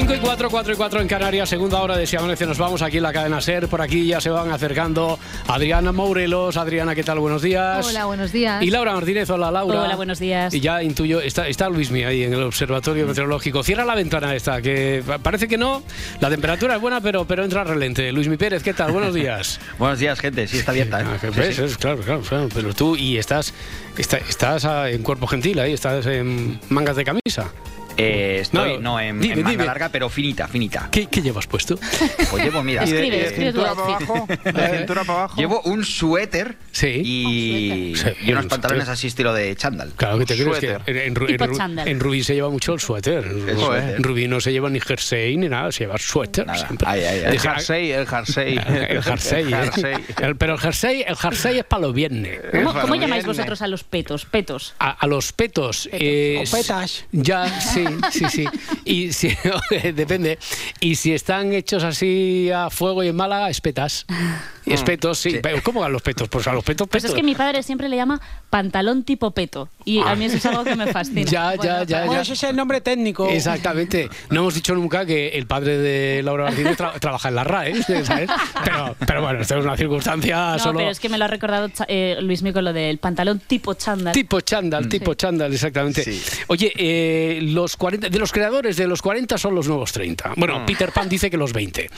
Cinco y 4, 4 y 4 en Canarias, segunda hora de Si Amanece. Nos vamos aquí en la cadena SER. Por aquí ya se van acercando Adriana Mourelos. Adriana, ¿qué tal? Buenos días. Hola, buenos días. Y Laura Martínez. Hola, Laura. Hola, buenos días. Y ya intuyo, está, está Luismi ahí en el Observatorio Meteorológico. Cierra la ventana esta, que pa- parece que no. La temperatura es buena, pero, pero entra relente. Luismi Pérez, ¿qué tal? Buenos días. Buenos días, gente. Sí, está abierta. ¿eh? Ah, que Sí, ves, sí. es- claro, claro, claro. Pero tú, y estás, está- estás en cuerpo gentil ahí, estás en mangas de camisa. Eh, estoy, No, no, en, dime, en manga dime. larga, pero finita, finita. ¿Qué, qué llevas puesto? Pues llevo, mira, Escribe, ¿Y de, escribe tu cintura para abajo? ¿De cintura para abajo? llevo un suéter Sí. y, unos un pantalones así estilo de chándal. Claro que te crees que en, en, en en Rubí se lleva mucho el suéter. En Rubí no se lleva ni jersey ni nada, se lleva suéter Nada. siempre. Ay, ay, ay. El jersey, el jersey. El jersey, El ¿eh? jersey. El- pero el jersey, el jersey es para los viernes. ¿Cómo, Para cómo el llamáis viernes. vosotros a los petos? Petos. A, a los petos. eh, O petas. Ya, sí, sí, sí. Y si, depende. Y si están hechos así a fuego y en Málaga, espetas. Y espetos, sí. Sí. Pero ¿Cómo a los petos? Pues a los petos, Pues petos. es que mi padre siempre le llama pantalón tipo peto. Y a mí eso es algo que me fascina. Ya, ya, ya, Bueno, ya. ese es el nombre técnico. Exactamente. No hemos dicho nunca que el padre de Laura Martínez tra- trabaja en la RAE, ¿sabes? Pero, pero bueno, esto es una circunstancia No, solo... pero es que me lo ha recordado eh, Luis con lo del pantalón tipo chándal. Tipo chándal, tipo chándal, exactamente. Sí. Oye, eh, los 40, de los creadores de los 40 son los nuevos 30. Bueno, Peter Pan dice que los 20.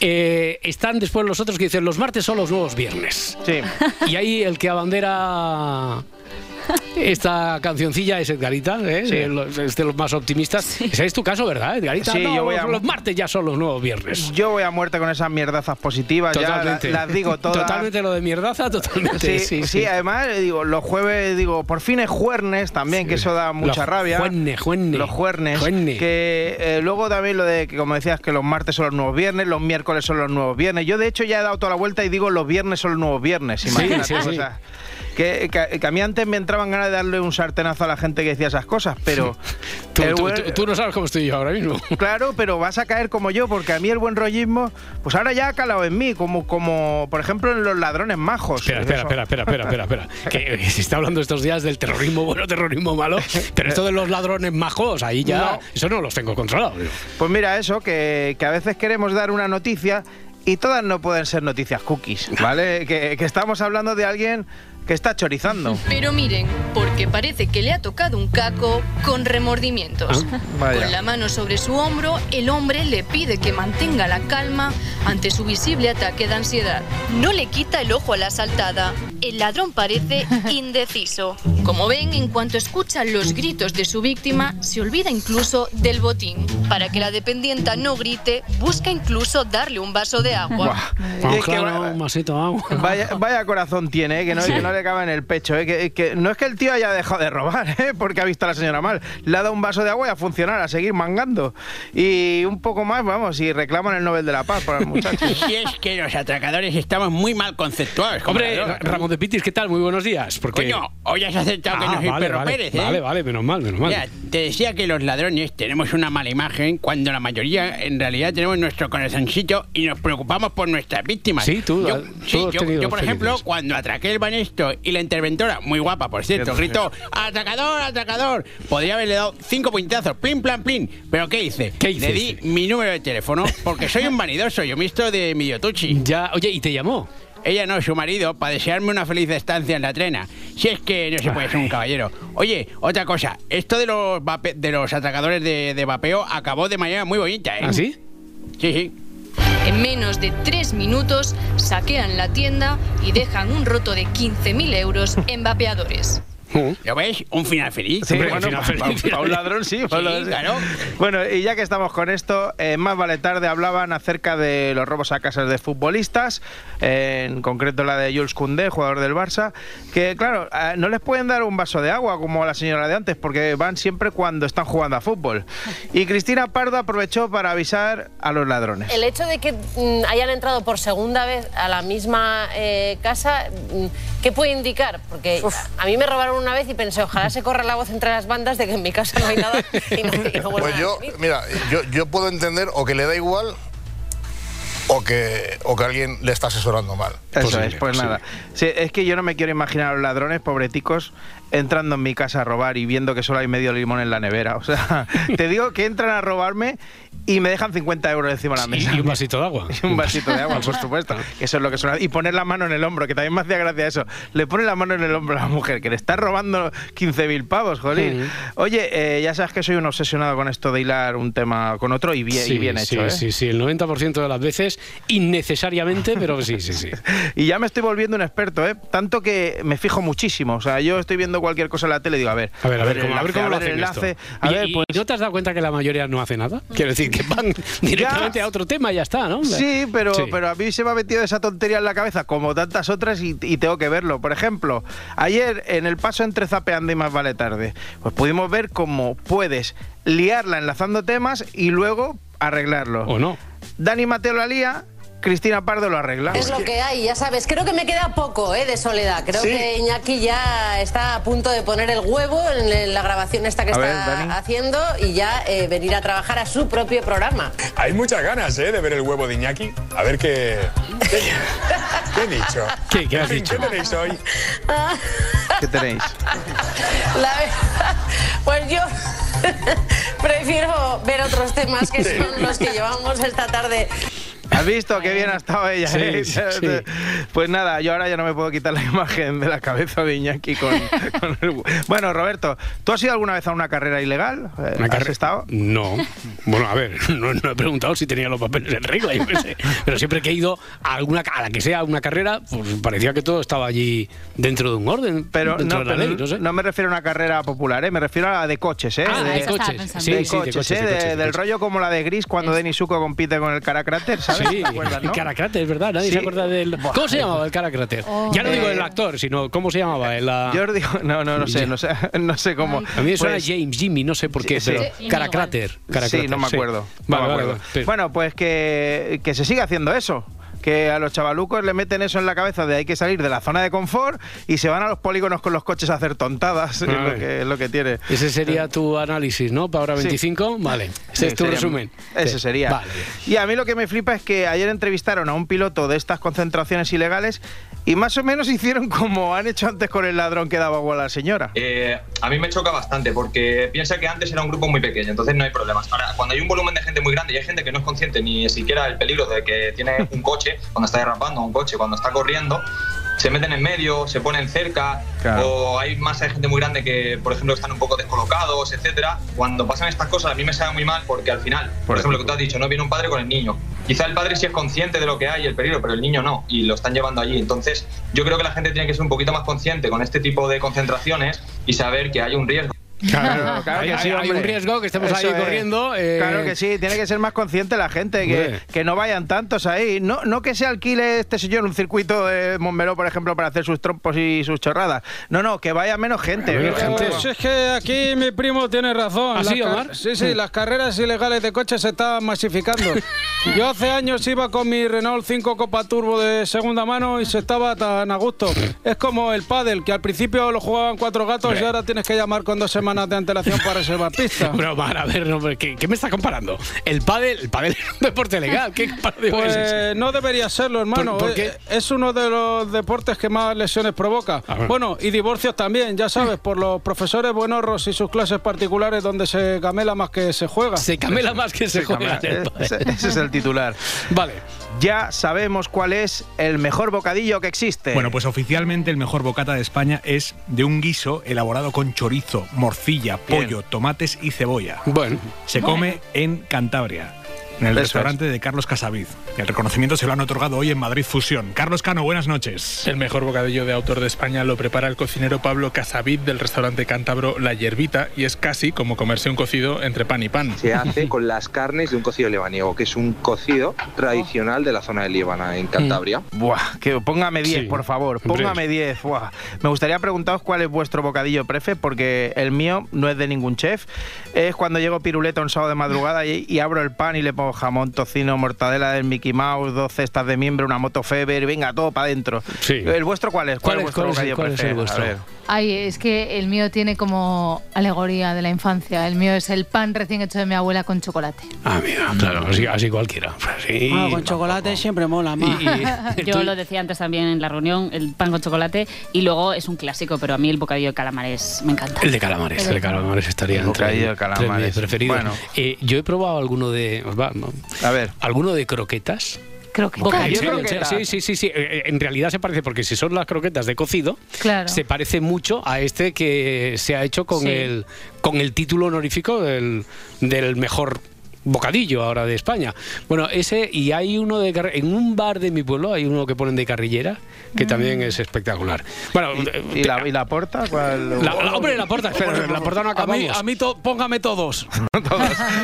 Eh, están después los otros que dicen los martes son los nuevos viernes. Sí. Y ahí el que abandera esta cancioncilla es Edgarita, ¿eh? Sí. Los- es de los más optimistas. Ese es tu caso, ¿verdad, Edgarita? Sí, No, yo voy a- Los martes ya son los nuevos viernes. Yo voy a muerte con esas mierdazas positivas. Totalmente. Ya la- las digo todas. Totalmente lo de mierdaza, totalmente. Sí, Sí, además, eh, digo, los jueves, digo, por fin es jueves también, que eso da mucha Los rabia. juernes, juernes. Los jueves. Juernes. Que eh, luego también lo de que, como decías, que los martes son los nuevos viernes, los miércoles son los nuevos viernes. Yo, de hecho, ya he dado toda la vuelta y digo los viernes son los nuevos viernes. Imagínate. sí, o sí. sea, que, que- que a mí antes me entraban ganas de darle un sartenazo a la gente que decía esas cosas, pero. Tú, el tú- buen- tú- tú no sabes cómo estoy yo ahora mismo. Claro, pero vas a caer como yo, porque a mí el buen rollismo, pues ahora ya ha calado en mí, como, como por ejemplo en los ladrones majos. Espera, espera, espera, espera, espera, espera, espera. Que se está hablando estos días del terrorismo bueno, terrorismo malo, pero esto de los ladrones majos, ahí ya, No. eso no los tengo controlados. Pues mira eso, que, que a veces queremos dar una noticia y todas no pueden ser noticias cookies, ¿vale? que, que estamos hablando de alguien que está chorizando. Pero miren, porque parece que le ha tocado un caco con remordimientos. Vaya. Con la mano sobre su hombro, el hombre le pide que mantenga la calma ante su visible ataque de ansiedad. No le quita el ojo a la asaltada. El ladrón parece indeciso. Como ven, en cuanto escucha los gritos de su víctima, se olvida incluso del botín. Para que la dependienta no grite, busca incluso darle un vaso de agua. Buah. Y es que claro, va- un vasito de agua. Vaya, vaya corazón tiene, ¿eh? que, no, que no le cabe en el pecho. ¿eh? Que, que no es que el tío haya dejado de robar, ¿eh? porque ha visto a la señora mal. Le ha dado un vaso de agua y a funcionar, a seguir mangando. Y un poco más, vamos, y reclaman el Nobel de la Paz para el muchacho. Si es que los atracadores estamos muy mal conceptuados. Hombre, Ramón de Pitis, ¿qué tal? Muy buenos días. Porque... Coño, hoy has aceptado que Ah, no soy vale, Perro vale, Pérez, ¿eh? vale, vale, menos mal, menos mal. Mira, te decía que los ladrones tenemos una mala imagen cuando la mayoría en realidad tenemos nuestro corazoncito y nos preocupamos por nuestras víctimas. Sí, tú, yo, tú sí, yo, tenido yo, por ejemplo, cuando atraqué el banesto y la interventora, muy guapa por cierto, gritó ¡Atracador, atracador! Podría haberle dado cinco puñetazos, plin, plan, plin. ¿Pero qué hice? ¿Qué Le di mi número de teléfono porque soy un vanidoso, yo me visto de mi yotuchi. Ya, oye, ¿y te llamó? Ella no, su marido, para desearme una feliz estancia en la trena. Si es que no se puede ser un caballero. Oye, otra cosa, esto de los vape- de los atracadores de, de vapeo acabó de manera muy bonita, ¿eh? ¿Ah, sí? Sí, sí. En menos de tres minutos saquean la tienda y dejan un roto de 15.000 euros en vapeadores. ¿Lo ves? Un final feliz. Sí, bueno, al final feliz. pa- pa un ladrón sí, pa' un Sí, ladrón claro. Bueno, y ya que estamos con esto, eh, más vale tarde hablaban acerca de los robos a casas de futbolistas, eh, en concreto la de Jules Koundé, jugador del Barça, que claro, eh, no les pueden dar un vaso de agua como a la señora de antes, porque van siempre cuando están jugando a fútbol. Y Cristina Pardo aprovechó para avisar a los ladrones. El hecho de que mm, hayan entrado por segunda vez a la misma eh, casa, mm, ¿qué puede indicar? Porque a mí me robaron una vez y pensé, ojalá se corra la voz entre las bandas de que en mi casa no hay nada y no, y no Pues yo, mira, yo, yo puedo entender o que le da igual o que, o que alguien le está asesorando mal. Eso es, pues posible. nada. Sí, es que yo no me quiero imaginar a los ladrones, pobreticos, entrando en mi casa a robar y viendo que solo hay medio limón en la nevera. O sea, te digo que entran a robarme y me dejan 50 euros encima de la mesa. Y un vasito de agua. Y un vasito de agua, por supuesto. Eso es lo que suena. Y poner la mano en el hombro, que también me hacía gracia eso. Le pone la mano en el hombro a la mujer, que le está robando 15.000 pavos, jolín. Oye, eh, ya sabes que soy un obsesionado con esto de hilar un tema con otro y bien, y bien sí, hecho, ¿eh? sí, sí, el 90% de las veces, innecesariamente, pero sí, sí, sí. Y ya me estoy volviendo un experto, ¿eh? Tanto que me fijo muchísimo. O sea, yo estoy viendo cualquier cosa en la tele y digo, a ver, A ver, a ver, a ver enlace, cómo lo hacen el esto. enlace. A ver, ¿y pues. no te has dado cuenta que la mayoría no hace nada? Quiero decir, que van directamente a otro tema y ya está, ¿no? Sí, pero, Sí. pero a mí se me ha metido esa tontería en la cabeza, como tantas otras, y, y tengo que verlo. Por ejemplo, ayer en el paso entre Zapeando y Más Vale Tarde, pues pudimos ver cómo puedes liarla enlazando temas y luego arreglarlo. ¿O no? Dani Mateo la lía, Cristina Pardo lo arregla. Es lo que hay, ya sabes. Creo que me queda poco eh, de soledad. Creo Sí. que Iñaki ya está a punto de poner el huevo en la grabación esta que A está haciendo y ya eh, venir a trabajar a su propio programa. Hay muchas ganas, ¿eh? De ver el huevo de Iñaki. A ver qué. ¿Qué, qué he dicho? ¿Qué- qué has dicho? ¿Qué tenéis hoy? ¿Qué tenéis? La verdad, pues yo prefiero ver otros temas que son los que llevamos esta tarde. ¿Has visto qué bien ha estado ella? Sí, eh? sí, sí. Pues nada, yo ahora ya no me puedo quitar la imagen de la cabeza de Iñaki con, con el- Bueno, Roberto, ¿tú has ido alguna vez a una carrera ilegal? Eh, ¿Una ¿Has carre- estado? No. Bueno, a ver, no, no he preguntado si tenía los papeles en regla, yo sé. Pero siempre que he ido a alguna a la que sea una carrera, pues parecía que todo estaba allí dentro de un orden, Pero, dentro no, de la pero ley, no sé. no me refiero a una carrera popular, ¿eh? me refiero a la de coches, ¿eh? Ah, de, coches. Sí, de sí, coches, de coches, ¿eh? de De- coches, de del coches. rollo como la de Gris cuando Denis Suco compite con el Caracrater, ¿sabes? Sí, ¿Te acuerdas, no? el Caracrate, es verdad, nadie Sí. se acuerda del... ¿Cómo se llamaba el Caracrater? ya no digo Eh, el actor, sino ¿cómo se llamaba? El, ah, Yo os digo, no, no, no sé, no sé, no sé cómo. a mí me suena Pues- James, Jimmy, no sé por qué, Sí, pero sí. Caracrater. Sí, Caracrater, no me acuerdo. Vale, no me vale, acuerdo. vale, pero- Bueno, pues que, que se sigue haciendo eso. Que a los chavalucos le meten eso en la cabeza de hay que salir de la zona de confort y se van a los polígonos con los coches a hacer tontadas. Es lo Vale. que, es lo que tiene. Ese sería tu análisis, ¿no? Para ahora Sí. 25, vale. Ese es tu sería- resumen. Ese sería. Vale. Y a mí lo que me flipa es que ayer entrevistaron a un piloto de estas concentraciones ilegales y más o menos hicieron como han hecho antes con el ladrón que daba agua a la señora. Eh, a mí me choca bastante porque piensa que antes era un grupo muy pequeño, entonces no hay problemas. Ahora, cuando hay un volumen de gente muy grande y hay gente que no es consciente ni siquiera del peligro de que tiene un coche, cuando está derrapando un coche, cuando está corriendo, se meten en medio, se ponen cerca, Claro. o hay más de gente muy grande que, por ejemplo, están un poco descolocados, etcétera. Cuando pasan estas cosas, a mí me sabe muy mal porque al final, por, Por ejemplo, lo que tú has dicho, no viene un padre con el niño. Quizá el padre sí es consciente de lo que hay y el peligro, pero el niño no, y lo están llevando allí. Entonces, yo creo que la gente tiene que ser un poquito más consciente con este tipo de concentraciones y saber que hay un riesgo. Claro, claro Hay- que sí, hay- hay hombre. un riesgo que estemos ahí es. corriendo, eh. Claro que sí, tiene que ser más consciente la gente, que, que no vayan tantos ahí. No, no que se alquile este señor un circuito de Montmeló, por ejemplo, para hacer sus trompos y sus chorradas. No, no, que vaya menos gente. Menos Que- gente. Pues es que aquí mi primo tiene razón. ¿Ah, sí, Omar? Sí, sí, las carreras ilegales de coches se están masificando. Yo hace años iba con mi Renault 5 Copa Turbo de segunda mano y se estaba tan a gusto. Es como el pádel, que al principio lo jugaban cuatro gatos y ahora tienes que llamar con dos semanas de antelación para reservar pista. Pero, a ver, no, ¿qué, qué me estás comparando? El pádel, el pádel es un deporte legal. ¿Qué comparación es? Pues no debería serlo, hermano. ¿Por- por Eh, qué? Es uno de los deportes que más lesiones provoca. Bueno, y divorcios también, ya sabes, por los profesores buenorros y sus clases particulares donde se camela más que se juega. Se camela más que se, Se juega. Ese, ese es el titular. Vale. Ya sabemos cuál es el mejor bocadillo que existe. Bueno, pues oficialmente el mejor bocata de España es de un guiso elaborado con chorizo, morcilla, Bien. pollo, tomates y cebolla. Bueno. Se come en Cantabria. En el Eso restaurante de Carlos Casavid. El reconocimiento se lo han otorgado hoy en Madrid Fusión. Carlos Cano, buenas noches. El mejor bocadillo de autor de España lo prepara el cocinero Pablo Casavid del restaurante cántabro La Yerbita y es casi como comerse un cocido entre pan y pan. Se hace con las carnes de un cocido lebaniego, que es un cocido tradicional de la zona de Líbana, en Cantabria. Buah, que póngame 10, Sí. por favor. Póngame 10. Buah. Me gustaría preguntaros cuál es vuestro bocadillo prefe, porque el mío no es de ningún chef. Es cuando llego piruleta un sábado de madrugada y, y abro el pan y le pongo jamón, tocino, mortadela del Mickey Mouse, dos cestas de miembro, una moto Feber, y venga, todo para adentro. ¿El vuestro cuál es? ¿Cuál es es- vuestro cuál es el- bocadillo cuál es el prefe? vuestro? Ay, es que el mío tiene como alegoría de la infancia. El mío es el pan recién hecho de mi abuela con chocolate. Ah, mira, claro, así, así cualquiera. Sí. Ah, con chocolate siempre mola más. Yo lo decía antes también en la reunión, el pan con chocolate, y luego es un clásico, pero a mí el bocadillo de calamares me encanta. El de calamares, el de calamares estaría El entre, bocadillo de entre calamares. mis preferidos. Bueno. Eh, yo he probado alguno de. No. A ver. ¿Alguno de croquetas? Croquetas. Sí, sí, sí, sí. Eh, En realidad se parece, porque si son las croquetas de cocido, Claro. se parece mucho a este que se ha hecho con, Sí. el, con el título honorífico del, del mejor bocadillo ahora de España. Bueno, ese y hay uno de en un bar de mi pueblo hay uno que ponen de carrillera que también es espectacular. Bueno, ¿Y, y la, y la porta? ¿Cuál? la, la- hombre, la porta, espera, la porta no A mí, acabamos. a mí to- póngame todos.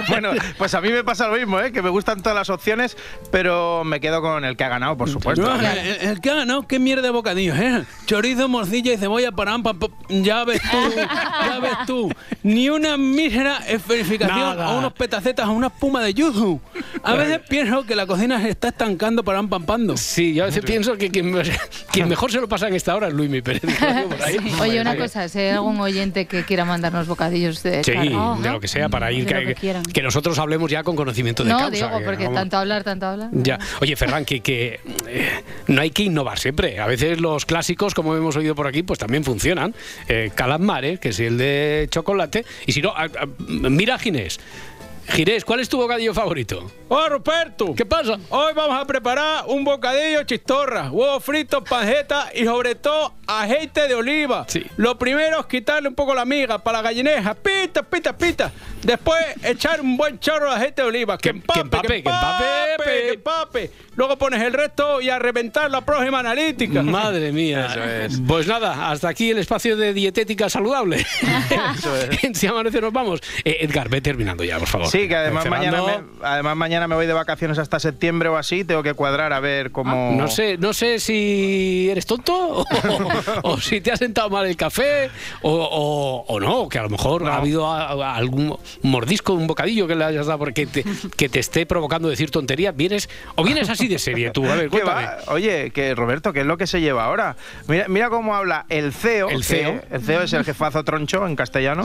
bueno, pues a mí me pasa lo mismo, ¿eh? que me gustan todas las opciones, pero me quedo con el que ha ganado, por supuesto. No, el, el que ha ganado, qué mierda de bocadillos, ¿eh? Chorizo, morcilla y cebolla para ambas. Ya ves tú, ya ves tú. Ni una mísera esferificación Nada. a unos petacetas, a una espuma de yuzu. A veces pienso que la cocina se está estancando para pampando. Sí, yo a veces pienso que quien, quien mejor se lo pasa en esta hora es Luis Mi Pérez. ahí. Oye, una cosa, si hay algún oyente que quiera mandarnos bocadillos de Sí, de lo que sea, para ir que, que que nosotros hablemos ya con conocimiento de No, causa. digo, que porque vamos- tanto hablar, tanto hablar. Ya. Oye, Ferran, que, que, eh, no hay que innovar siempre. A veces los clásicos, como hemos oído por aquí, pues también funcionan. Eh, Calamares, que es el de chocolate. Y si no, a- a- mira a Ginés. Ginés, ¿cuál es tu bocadillo favorito? ¡Oh, Ruperto! ¿Qué pasa? Hoy vamos a preparar un bocadillo chistorra, huevos fritos, panjeta y sobre todo aceite de oliva. Lo primero es quitarle un poco la miga para la gallineja. Pita, pita, pita. Después echar un buen chorro de aceite de oliva. Que, empape, empape, que que empape, empape, que empape. Luego pones el resto y a reventar la próxima analítica. Madre mía. Pues nada, hasta aquí el espacio de dietética saludable. en Si Amanece nos vamos. Eh, Edgar, ve terminando ya, por favor. Sí, que además mañana, me, además mañana me voy de vacaciones hasta septiembre o así, tengo que cuadrar a ver cómo... No sé, no sé si eres tonto o, o si te ha sentado mal el café o, o- o no, que a lo mejor ha habido a- a- algún mordisco, un bocadillo que le hayas dado porque te, que te esté provocando decir tonterías. Vienes o vienes así de serie tú. A ver, ¿Qué cuéntame. Oye, que Roberto, ¿qué es lo que se lleva ahora? Mira, mira cómo habla el CEO. El que- CEO. el CEO es el jefazo troncho en castellano.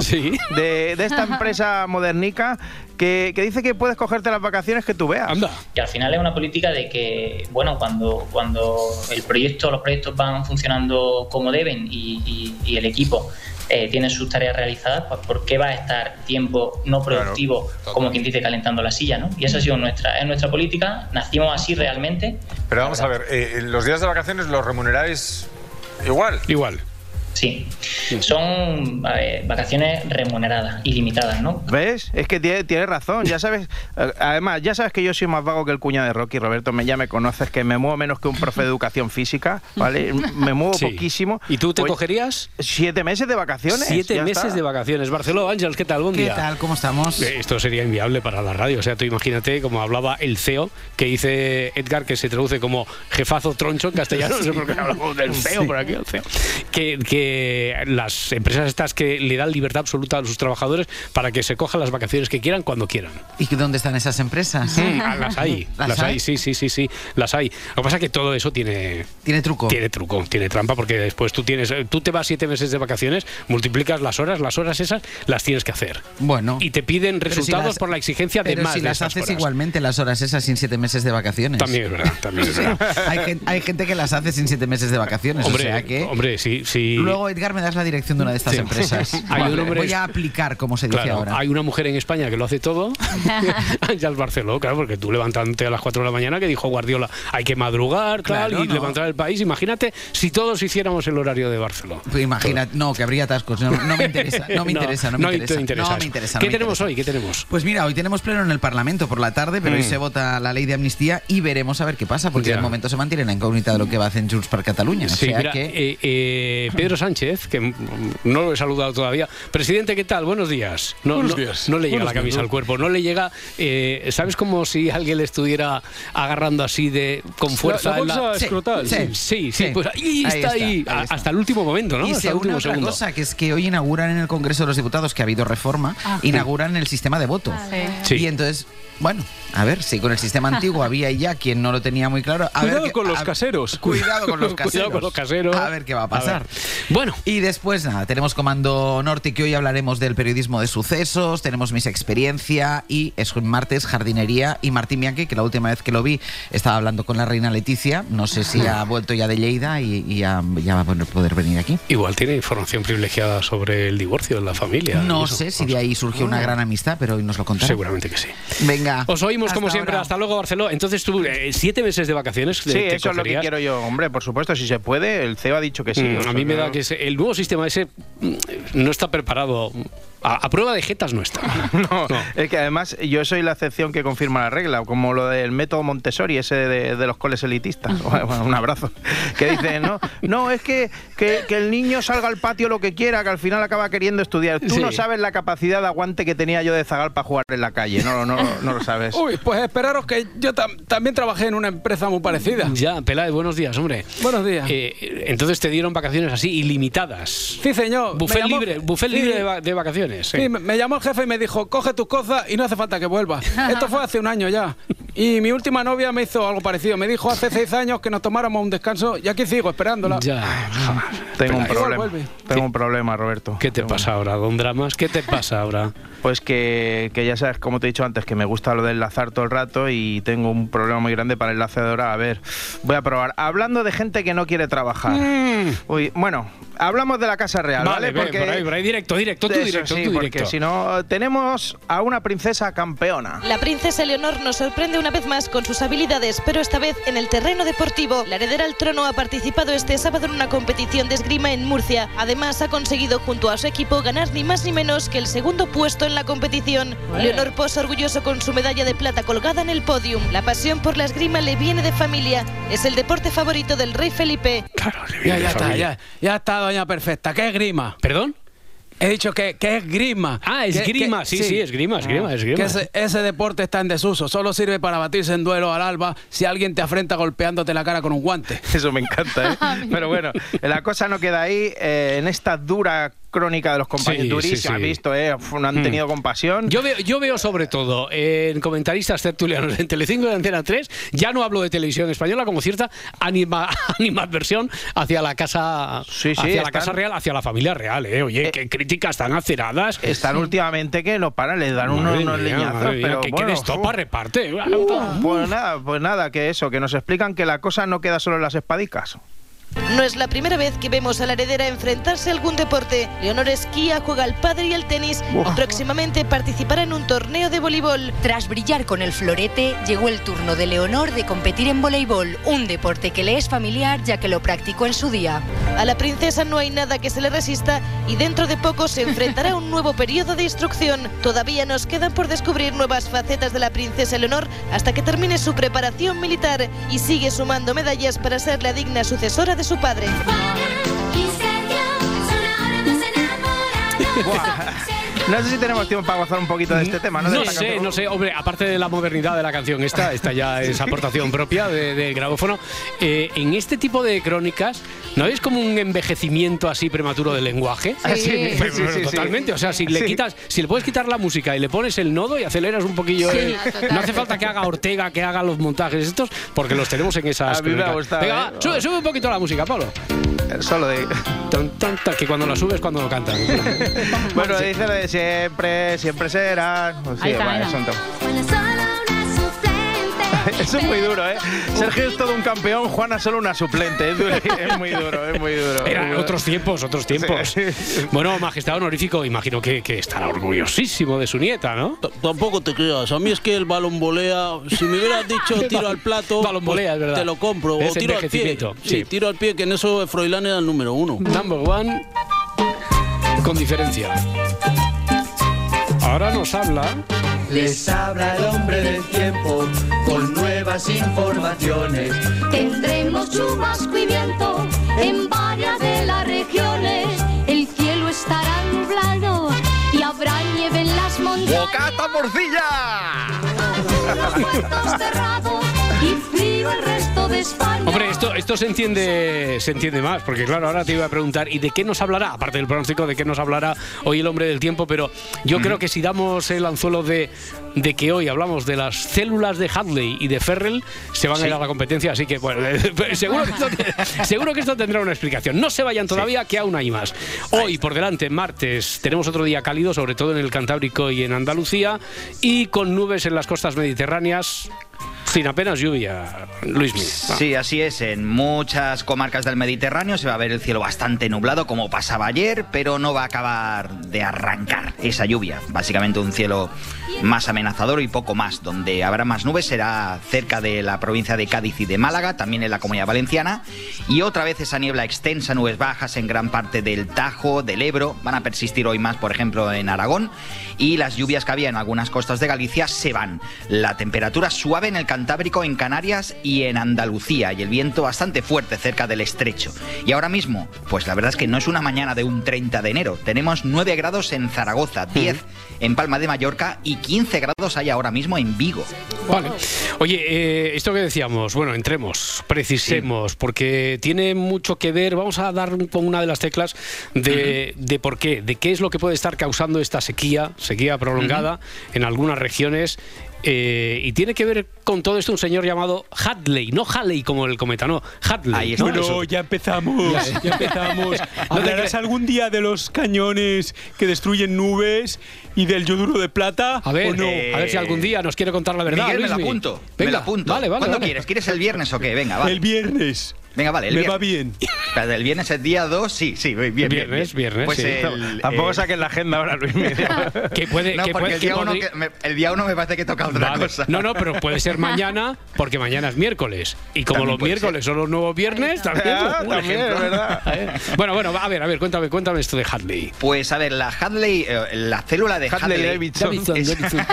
De, de esta empresa modernica que, que dice que puedes cogerte las vacaciones que tú veas. Anda. que al final es una política de que, bueno, cuando, cuando el proyecto, los proyectos van funcionando como deben y, y- y el equipo eh, tiene sus tareas realizadas, pues ¿por qué va a estar tiempo no productivo, como quien dice, calentando la silla, ¿no? Y esa ha sido nuestra, es nuestra política, nacimos así realmente. Pero vamos a ver, eh, los días de vacaciones los remuneráis igual. Igual. Sí, son ver, vacaciones remuneradas, ilimitadas, ¿no? ¿Ves? Es que tiene, tiene razón, ya sabes. eh, Además, ya sabes que yo soy más vago que el cuñado de Rocky, Roberto. Me, ya me conoces que me muevo menos que un profe de educación física, ¿vale? Me muevo Sí. poquísimo. ¿Y tú te cogerías? Siete meses de vacaciones. Siete meses está. de vacaciones. Barcelona, Ángeles, ¿qué tal? Buen ¿Qué día. tal? ¿Cómo estamos? Eh, Esto sería inviable para la radio. O sea, tú imagínate, como hablaba el CEO, que dice Edgar, que se traduce como jefazo troncho en castellano. No sé por qué hablamos del CEO Sí. por aquí, el CEO. Que, que las empresas estas que le dan libertad absoluta a sus trabajadores para que se cojan las vacaciones que quieran cuando quieran. ¿Y dónde están esas empresas? Mm, ah, las hay, ¿Las las, hay? hay? sí, sí, sí, sí, las hay. Lo que pasa es que todo eso tiene... Tiene truco. Tiene truco, tiene trampa, porque después tú tienes, tú te vas siete meses de vacaciones, multiplicas las horas, las horas esas las tienes que hacer. Bueno. Y te piden si resultados las- por la exigencia de Pero más si de las haces horas. igualmente las horas esas sin siete meses de vacaciones. También es verdad, también es verdad. hay, gen- hay gente que las hace sin siete meses de vacaciones. Hombre, o sea que hombre, sí, sí. luego Luego, Edgar, me das la dirección de una de estas Sí. empresas. Hay un Vale, hombre- Voy a aplicar, como se dice Claro, ahora. hay una mujer en España que lo hace todo. Ángel Barceló, claro, porque tú levantándote a las 4 de la mañana que dijo Guardiola, hay que madrugar, tal, Claro, y no. levantar el país. Imagínate si todos hiciéramos el horario de Barceló. Pues imagina, no, que habría atascos. No, no me interesa, no me interesa, no me te interesa. interesa No me interesa. ¿Qué no me tenemos hoy? ¿Qué tenemos? Pues mira, hoy tenemos pleno en el Parlamento por la tarde, pero hoy Mm. se vota la ley de amnistía y veremos a ver qué pasa, porque Ya. de momento se mantiene la incógnita de lo que va a hacer Junts per Cataluña. O Sí, sea mira, que... eh, eh, Pedro Sánchez, que mm, no lo he saludado todavía. Presidente, ¿qué tal? Buenos días. No, Buenos no- días. no le llega Buenos la camisa días, al cuerpo, no le llega. eh, ¿Sabes como si alguien le estuviera agarrando así de con fuerza? la en bolsa escrotal. Sí, sí, sí, Sí. pues ahí Ahí está, está, ahí, ahí a- está. hasta el último momento, ¿no? Y hasta el último otra segundo. cosa, que es que hoy inauguran en el Congreso de los Diputados, que ha habido reforma, Ah. inauguran el sistema de voto. Sí. Y entonces, bueno, a ver, si con el sistema antiguo había ya quien no lo tenía muy claro. A Cuidado ver qué- con los a- caseros. Cuidado con los caseros. Cuidado con los caseros. A ver qué va a pasar. Bueno. Y después, nada, tenemos Comando Norte, que hoy hablaremos del periodismo de sucesos, tenemos mis experiencia y es un martes, jardinería y Martín Bianchi, que la última vez que lo vi estaba hablando con la reina Leticia, no sé si ha vuelto ya de Lleida y, y ya, ya va a poder- poder venir aquí. Igual tiene información privilegiada sobre el divorcio en la familia. No sé si de ahí surgió una gran amistad, pero hoy nos lo contará. Seguramente que sí. Venga. Os oímos como siempre. ahora. Hasta luego, Barceló. Entonces tú, eh, siete meses de vacaciones. Sí, te eso es lo que cogerías? quiero yo, hombre, por supuesto, si se puede, el CEO ha dicho que sí. Mm, a mí me da el nuevo sistema ese mm, no está preparado. A, a prueba de jetas no está. No, es que además yo soy la excepción que confirma la regla, como lo del método Montessori, ese de, de los coles elitistas. Bueno, un abrazo. Que dice, no, no, es que, que, que el niño salga al patio lo que quiera, que al final acaba queriendo estudiar. Tú Sí. no sabes la capacidad de aguante que tenía yo de zagal para jugar en la calle, no, no, no lo sabes. Uy, pues esperaros que yo tam- también trabajé en una empresa muy parecida. Ya, Peláez, buenos días, hombre. Buenos días. Eh, entonces te dieron vacaciones así ilimitadas. Sí, señor. Buffet llamó- libre, buffet Sí. libre de, va- de vacaciones. Sí. Sí, me- me llamó el jefe y me dijo, coge tus cosas y no hace falta que vuelvas. Esto fue hace un año ya. Y mi última novia me hizo algo parecido. Me dijo hace seis años que nos tomáramos un descanso y aquí sigo esperándola. Ya. Tengo un problema. vuelve. Tengo un problema, Roberto. ¿Qué te pasa ahora, Don Dramas? ¿Qué te pasa ahora? Pues que, que ya sabes, como te he dicho antes, que me gusta lo de enlazar todo el rato y tengo un problema muy grande para el hora. A ver, voy a probar. Hablando de gente que no quiere trabajar. Uy, bueno, hablamos de la Casa Real, ¿vale? Mm. Por ahí, por ahí, directo, directo, tú Eso directo, sí, porque si no, tenemos a una princesa campeona. La princesa Leonor nos sorprende una vez más con sus habilidades, pero esta vez en el terreno deportivo. La heredera al trono ha participado este sábado en una competición de esgrima en Murcia. Además, ha conseguido junto a su equipo ganar ni más ni menos que el segundo puesto en la competición. Leonor posa orgulloso con su medalla de plata colgada en el podium. La pasión por la esgrima le viene de familia. Es el deporte favorito del rey Felipe. Ya, ya está, ya, ya está, doña perfecta. ¿Qué es grima? ¿Perdón? He dicho que, que es grima. Ah, esgrima, sí, sí, esgrima, esgrima, esgrima. Que ese, ese deporte está en desuso. Solo sirve para batirse en duelo al alba si alguien te afrenta golpeándote la cara con un guante. Eso me encanta, ¿eh? Pero bueno, la cosa no queda ahí. eh, en esta dura crónica de los compañeros, Sí, durísima, sí, has sí. visto, ¿eh? No han Mm. tenido compasión. Yo veo, yo veo sobre todo en comentaristas tertulianos en Telecinco y en Antena 3, ya no hablo de televisión española, como cierta anima, animadversión hacia la casa sí, hacia la están- casa real, hacia la familia real, eh. Oye, qué críticas tan aceradas. Están últimamente que no paran, les dan unos, Madre unos mía, leñazos. pero que, bueno, estopa reparte. Pues nada, pues nada, que eso, que nos explican que la cosa no queda solo en las espadicas. No es la primera vez que vemos a la heredera enfrentarse a algún deporte. Leonor esquía, juega al padre y al tenis Uf. y próximamente participará en un torneo de voleibol. Tras brillar con el florete, llegó el turno de Leonor de competir en voleibol, un deporte que le es familiar ya que lo practicó en su día. A la princesa no hay nada que se le resista y dentro de poco se enfrentará a un nuevo periodo de instrucción. Todavía nos quedan por descubrir nuevas facetas de la princesa Leonor hasta que termine su preparación militar y sigue sumando medallas para ser la digna sucesora de su padre. No sé si tenemos tiempo para gozar un poquito de este tema, ¿no? De No sé, canción. no sé, hombre, aparte de la modernidad de la canción esta, esta ya es aportación propia de- del grabófono, eh, en este tipo de crónicas, ¿no veis como un envejecimiento así prematuro del lenguaje? Sí, Pero- sí, pero sí, totalmente, o sea, si le quitas, si le puedes quitar la música y le pones el nodo y aceleras un poquillo, el- no hace falta que haga Ortega, que haga los montajes estos, porque los tenemos en esas A mí me ha gustado, Venga, ¿eh? sube, sube un poquito la música, Pablo. Solo de... Tan, tan, tan, que cuando la subes cuando lo cantan. Bueno, dice de siempre, siempre será. Pues sí, Ahí está, bueno, ahí son está. todo. Eso es muy duro, ¿eh? Sergio es todo un campeón, Juana solo una suplente. Es, duro, es muy duro, es muy duro. Eran otros tiempos, otros tiempos. Bueno, majestad honorífico, imagino que, que estará orgullosísimo de su nieta, ¿no? Tampoco te creas. A mí es que el balón volea. Si me hubieras dicho tiro al plato, Balón volea, es verdad. te lo compro. Es o tiro al pie. sí. tiro al pie, que en eso Froilán era el número uno. Number one, con diferencia. Ahora nos habla. Les habla el hombre del tiempo con nuevas informaciones. Tendremos chubasco y viento en varias de las regiones. El cielo estará nublado y habrá nieve en las montañas. ¡Bocata morcilla! Los puertos cerrados y frío España. Hombre, esto, esto se entiende se entiende más, porque claro, ahora te iba a preguntar, ¿y de qué nos hablará? Aparte del pronóstico, ¿de qué nos hablará hoy el hombre del tiempo? Pero yo creo que si damos el anzuelo de, de que hoy hablamos de las células de Hadley y de Ferrell, se van a ir a la competencia, así que bueno, seguro que, esto, seguro que esto tendrá una explicación. No se vayan todavía, que aún hay más. Hoy, por delante, martes, tenemos otro día cálido, sobre todo en el Cantábrico y en Andalucía, y con nubes en las costas mediterráneas. Sin apenas lluvia, Luis Sí, así es. En muchas comarcas del Mediterráneo se va a ver el cielo bastante nublado, como pasaba ayer, pero no va a acabar de arrancar esa lluvia. Básicamente un cielo más amenazador y poco más. Donde habrá más nubes será cerca de la provincia de Cádiz y de Málaga, también en la Comunidad Valenciana. Y otra vez esa niebla extensa, nubes bajas en gran parte del Tajo, del Ebro. Van a persistir hoy más, por ejemplo, en Aragón. Y las lluvias que había en algunas costas de Galicia se van. La temperatura suave en el Cantábrico, en Canarias y en Andalucía. Y el viento bastante fuerte cerca del estrecho. Y ahora mismo, pues la verdad es que no es una mañana de un 30 de enero. Tenemos 9 grados en Zaragoza, 10 en Palma de Mallorca y 15 grados hay ahora mismo en Vigo. Vale. Oye, eh, esto que decíamos, bueno, entremos, precisemos, porque tiene mucho que ver, vamos a dar con una de las teclas de, de por qué, de qué es lo que puede estar causando esta sequía, sequía prolongada en algunas regiones. Eh, y tiene que ver con todo esto un señor llamado Hadley, no Halley como el cometa, no, Hadley. ¿no? Bueno, Eso. ya empezamos, Ya, ya empezamos. ¿Hablarás algún día de los cañones que destruyen nubes y del yoduro de plata? A ver, ¿o no? a ver si algún día nos quiere contar la verdad. Miguel, me lo apunto. me Venga, lo apunto. Vale, vale. ¿Cuándo vale. quieres? ¿Quieres el viernes o qué? Venga, vale. El viernes. Venga, vale, el Me viernes. va bien. Espérate, el viernes es día 2, sí, sí, bien, bien. Viernes, bien. viernes, Pues sí. el, Tampoco eh, saquen la agenda ahora, Luis. Que puede, No, que porque puede- el que día, uno podría- que- me, el día uno me parece que toca otra Vale. cosa. No, no, pero puede ser mañana, porque mañana es miércoles. Y como También los miércoles son los nuevos viernes, también. Ah, un también, ejemplo. verdad. Eh, Bueno, bueno, a ver, a ver, cuéntame, cuéntame esto de Hadley. Pues a ver, la Hadley, eh, la célula de Hadley Hadley. Davidson. Davidson, es- Davidson.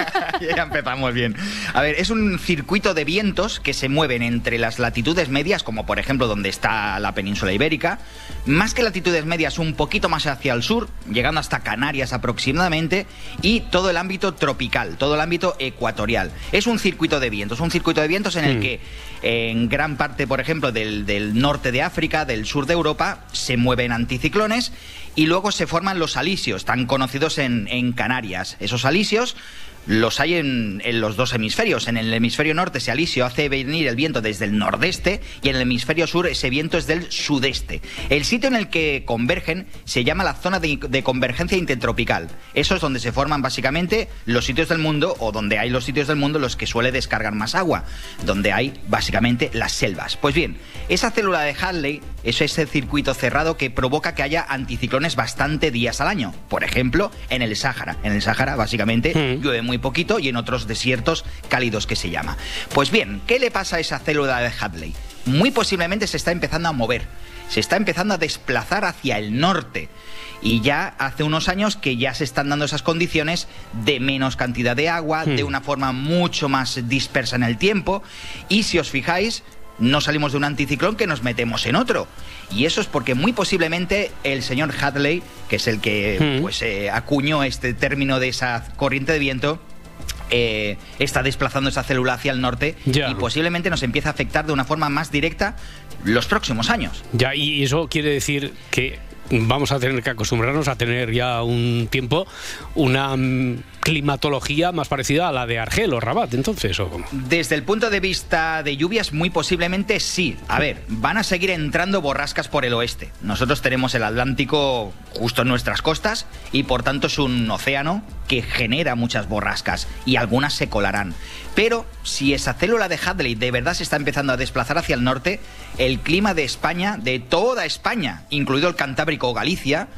ya empezamos bien. A ver, es un circuito de vientos que se mueven entre las latitudes medias, como por ejemplo donde está la península ibérica, más que latitudes medias un poquito más hacia el sur, llegando hasta Canarias aproximadamente, y todo el ámbito tropical, todo el ámbito ecuatorial. Es un circuito de vientos, un circuito de vientos en el Hmm. que en gran parte, por ejemplo, del, del norte de África, del sur de Europa, se mueven anticiclones y luego se forman los alisios, tan conocidos en, en Canarias. Esos alisios los hay en, en los dos hemisferios. En el hemisferio norte ese alisio hace venir el viento desde el nordeste y en el hemisferio sur ese viento es del sudeste. El sitio en el que convergen se llama la zona de, de convergencia intertropical. Eso es donde se forman básicamente los sitios del mundo o donde hay los sitios del mundo los que suele descargar más agua, donde hay básicamente las selvas. Pues bien, esa célula de Hadley es ese circuito cerrado que provoca que haya anticiclones bastante días al año. Por ejemplo, en el Sáhara. En el Sáhara, básicamente, llueve muy poquito y en otros desiertos cálidos que se llama. Pues bien, ¿qué le pasa a esa célula de Hadley? Muy posiblemente se está empezando a mover. Se está empezando a desplazar hacia el norte. Y ya hace unos años que ya se están dando esas condiciones de menos cantidad de agua, de una forma mucho más dispersa en el tiempo. Y si os fijáis, no salimos de un anticiclón que nos metemos en otro. Y eso es porque muy posiblemente el señor Hadley, que es el que Mm. pues, eh, acuñó este término de esa corriente de viento, eh, está desplazando esa célula hacia el norte Ya. y posiblemente nos empieza a afectar de una forma más directa los próximos años. Ya, y eso quiere decir que vamos a tener que acostumbrarnos a tener ya un tiempo una mm, climatología más parecida a la de Argel o Rabat, entonces, ¿o? Desde el punto de vista de lluvias, muy posiblemente sí. A ver, van a seguir entrando borrascas por el oeste. Nosotros tenemos el Atlántico justo en nuestras costas y por tanto es un océano que genera muchas borrascas y algunas se colarán. Pero si esa célula de Hadley de verdad se está empezando a desplazar hacia el norte, el clima de España, de toda España, incluido el Cantábrico o Galicia,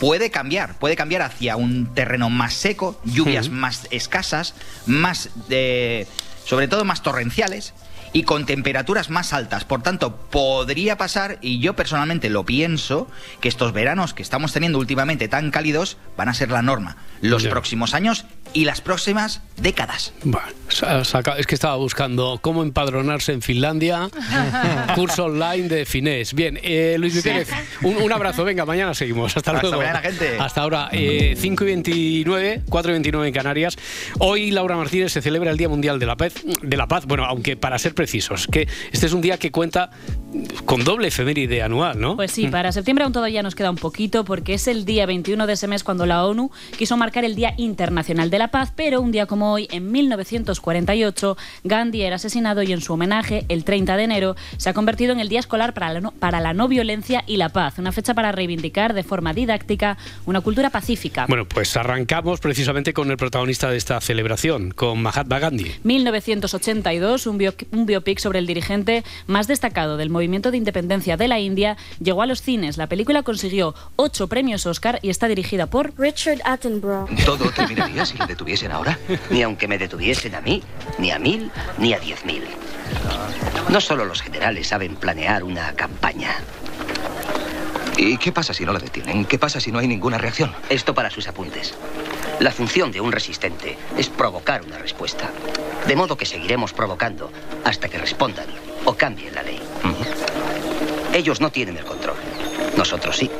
puede cambiar, puede cambiar hacia un terreno más seco, lluvias más escasas, más de, sobre todo más torrenciales y con temperaturas más altas. Por tanto, podría pasar, y yo personalmente lo pienso, que estos veranos que estamos teniendo últimamente tan cálidos van a ser la norma los próximos años y las próximas décadas. Bueno, es que estaba buscando cómo empadronarse en Finlandia, curso online de finés. Bien, eh, Luis Pérez, un, un abrazo, venga, mañana seguimos. Hasta Hasta luego. mañana, gente. Hasta ahora, eh, 5 y 29, 4 y 29 en Canarias. Hoy, Laura Martínez, se celebra el Día Mundial de la Paz. De la Paz. Bueno, aunque para ser precisos, que este es un día que cuenta con doble efeméride anual, ¿no? Pues sí, para septiembre aún todavía nos queda un poquito porque es el día 21 de ese mes cuando la ONU quiso marcar el Día Internacional de la Paz, pero un día como hoy, en 1948, Gandhi era asesinado y en su homenaje, el 30 de enero, se ha convertido en el Día Escolar para la no, para la no Violencia y la Paz, una fecha para reivindicar de forma didáctica una cultura pacífica. Bueno, pues arrancamos precisamente con el protagonista de esta celebración, con Mahatma Gandhi. 1982, un, bio- un biopic sobre el dirigente más destacado del movimiento de independencia de la India, llegó a los cines. La película consiguió ocho premios Oscar y está dirigida por Richard Attenborough. ¿Todo terminaría si le detuviesen ahora? Ni aunque me detuviesen a mí, ni a mil, ni a diez mil. No solo los generales saben planear una campaña. ¿Y qué pasa si no la detienen? ¿Qué pasa si no hay ninguna reacción? Esto para sus apuntes. La función de un resistente es provocar una respuesta. De modo que seguiremos provocando hasta que respondan o cambien la ley. Ellos no tienen el control. Nosotros sí.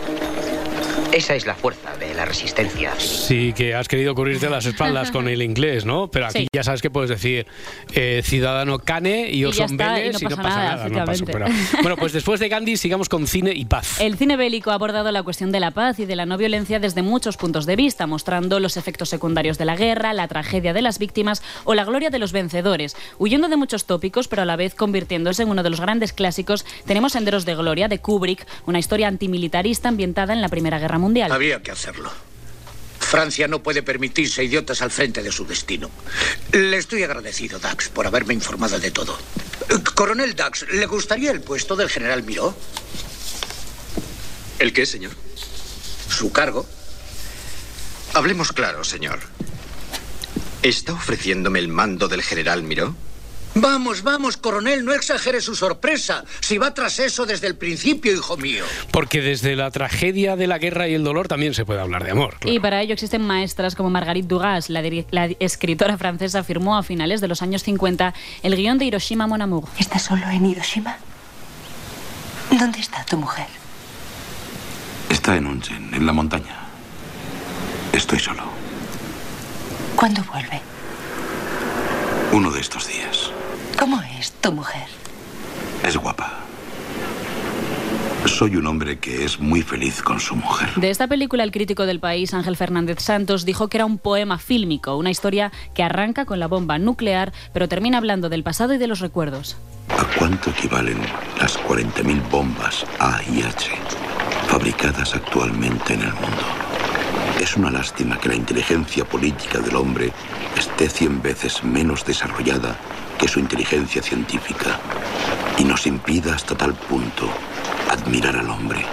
Esa es la fuerza de la resistencia. Sí, que has querido cubrirte las espaldas con el inglés, ¿no? Pero aquí Sí. ya sabes que puedes decir eh, ciudadano cane y Y yo ya son está, y no y no pasa nada, nada. no pasa efectivamente. nada. Bueno, pues después de Gandhi sigamos con cine y paz. El cine bélico ha abordado la cuestión de la paz y de la no violencia desde muchos puntos de vista, mostrando los efectos secundarios de la guerra, la tragedia de las víctimas o la gloria de los vencedores. Huyendo de muchos tópicos, pero a la vez convirtiéndose en uno de los grandes clásicos, tenemos Senderos de Gloria de Kubrick, una historia antimilitarista ambientada en la Primera Guerra Mundial. Había que hacerlo. Francia no puede permitirse idiotas al frente de su destino. Le estoy agradecido, Dax, por haberme informado de todo. Coronel Dax, ¿le gustaría el puesto del general Miró? ¿El qué, señor? Su cargo. Hablemos claro, señor. ¿Está ofreciéndome el mando del general Miró? Vamos, vamos, coronel, no exagere su sorpresa. Si va tras eso desde el principio, hijo mío. Porque desde la tragedia de la guerra y el dolor también se puede hablar de amor. Y para ello existen maestras como Marguerite Dugas, la, escritora francesa, firmó a finales de los años 50 el guion de Hiroshima Mon Amour. ¿Estás solo en Hiroshima? ¿Dónde está tu mujer? Está en Unchen, en la montaña. Estoy solo. ¿Cuándo vuelve? Uno de estos días. ¿Cómo es tu mujer? Es guapa. Soy un hombre que es muy feliz con su mujer. De esta película, el crítico del país, Ángel Fernández Santos, dijo que era un poema fílmico, una historia que arranca con la bomba nuclear, pero termina hablando del pasado y de los recuerdos. ¿A cuánto equivalen las 40.000 bombas A y H fabricadas actualmente en el mundo? Es una lástima que la inteligencia política del hombre esté 100 veces menos desarrollada que su inteligencia científica y nos impida hasta tal punto admirar al hombre.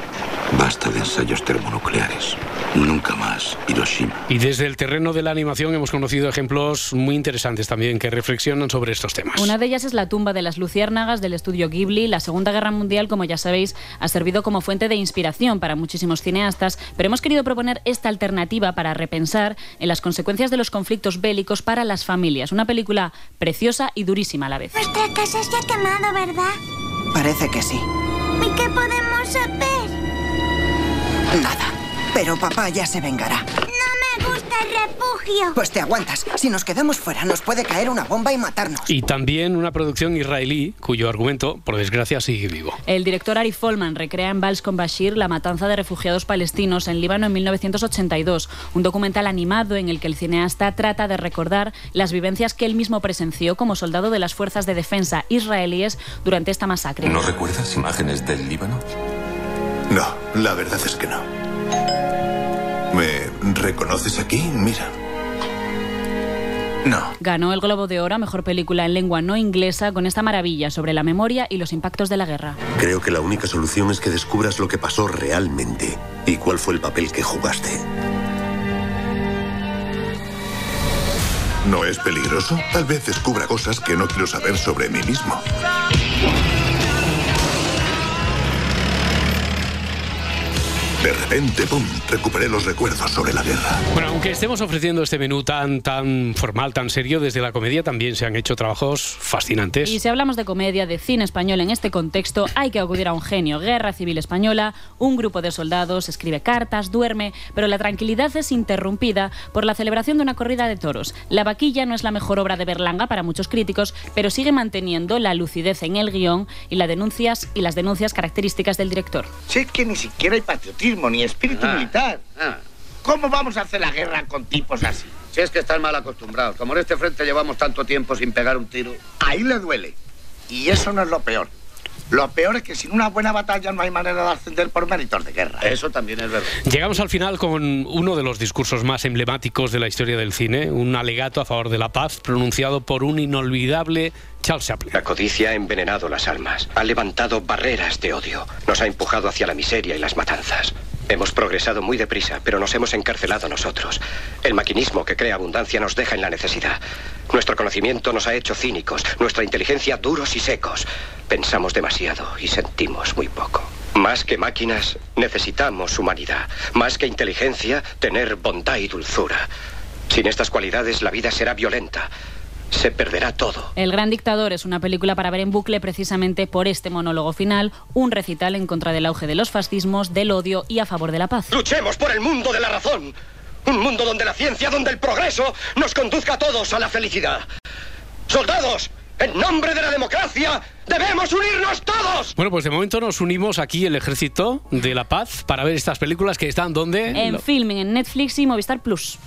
Basta de ensayos termonucleares. Nunca más Hiroshima. Y desde el terreno de la animación hemos conocido ejemplos muy interesantes también que reflexionan sobre estos temas. Una de ellas es la tumba de las luciérnagas del estudio Ghibli. La Segunda Guerra Mundial, como ya sabéis, ha servido como fuente de inspiración para muchísimos cineastas, pero hemos querido proponer esta alternativa para repensar en las consecuencias de los conflictos bélicos para las familias. Una película preciosa y durísima a la vez. Nuestra casa se ha quemado, ¿verdad? Parece que sí. ¿Y qué podemos hacer? Nada. Pero papá ya se vengará. Refugio. Pues te aguantas. Si nos quedamos fuera, nos puede caer una bomba y matarnos. Y también una producción israelí cuyo argumento, por desgracia, sigue vivo. El director Ari Folman recrea en Vals con Bashir la matanza de refugiados palestinos en Líbano en 1982, un documental animado en el que el cineasta trata de recordar las vivencias que él mismo presenció como soldado de las fuerzas de defensa israelíes durante esta masacre. ¿No recuerdas imágenes del Líbano? No, la verdad es que no. ¿Me reconoces aquí? Mira. No. Ganó el Globo de Oro a Mejor Película en Lengua No Inglesa con esta maravilla sobre la memoria y los impactos de la guerra. Creo que la única solución es que descubras lo que pasó realmente y cuál fue el papel que jugaste. ¿No es peligroso? Tal vez descubra cosas que no quiero saber sobre mí mismo. De repente, ¡pum!, recuperé los recuerdos sobre la guerra. Bueno, aunque estemos ofreciendo este menú tan, tan formal, tan serio, desde la comedia también se han hecho trabajos fascinantes. Y si hablamos de comedia, de cine español en este contexto, hay que acudir a un genio. Guerra Civil Española, un grupo de soldados escribe cartas, duerme, pero la tranquilidad es interrumpida por la celebración de una corrida de toros. La vaquilla no es la mejor obra de Berlanga para muchos críticos, pero sigue manteniendo la lucidez en el guion y, las denuncias, y las denuncias características del director. Es que ni siquiera hay patriotismo ni espíritu Ah, militar. ¿Cómo vamos a hacer la guerra con tipos así? Si es que están mal acostumbrados. Como en este frente llevamos tanto tiempo sin pegar un tiro. Ahí le duele. Y eso no es lo peor. Lo peor es que sin una buena batalla no hay manera de ascender por méritos de guerra. Eso también es verdad. Llegamos al final con uno de los discursos más emblemáticos de la historia del cine, un alegato a favor de la paz pronunciado por un inolvidable Charles Chaplin. La codicia ha envenenado las almas, ha levantado barreras de odio, nos ha empujado hacia la miseria y las matanzas. Hemos progresado muy deprisa, pero nos hemos encarcelado nosotros. El maquinismo que crea abundancia nos deja en la necesidad. Nuestro conocimiento nos ha hecho cínicos, nuestra inteligencia duros y secos. Pensamos demasiado y sentimos muy poco. Más que máquinas, necesitamos humanidad. Más que inteligencia, tener bondad y dulzura. Sin estas cualidades, la vida será violenta. Se perderá todo. El Gran Dictador es una película para ver en bucle precisamente por este monólogo final, un recital en contra del auge de los fascismos, del odio y a favor de la paz. Luchemos por el mundo de la razón. Un mundo donde la ciencia, donde el progreso nos conduzca a todos a la felicidad. Soldados, en nombre de la democracia, debemos unirnos todos. Bueno, pues de momento nos unimos aquí el Ejército de la Paz para ver estas películas que están donde... En filming, en Netflix y Movistar Plus.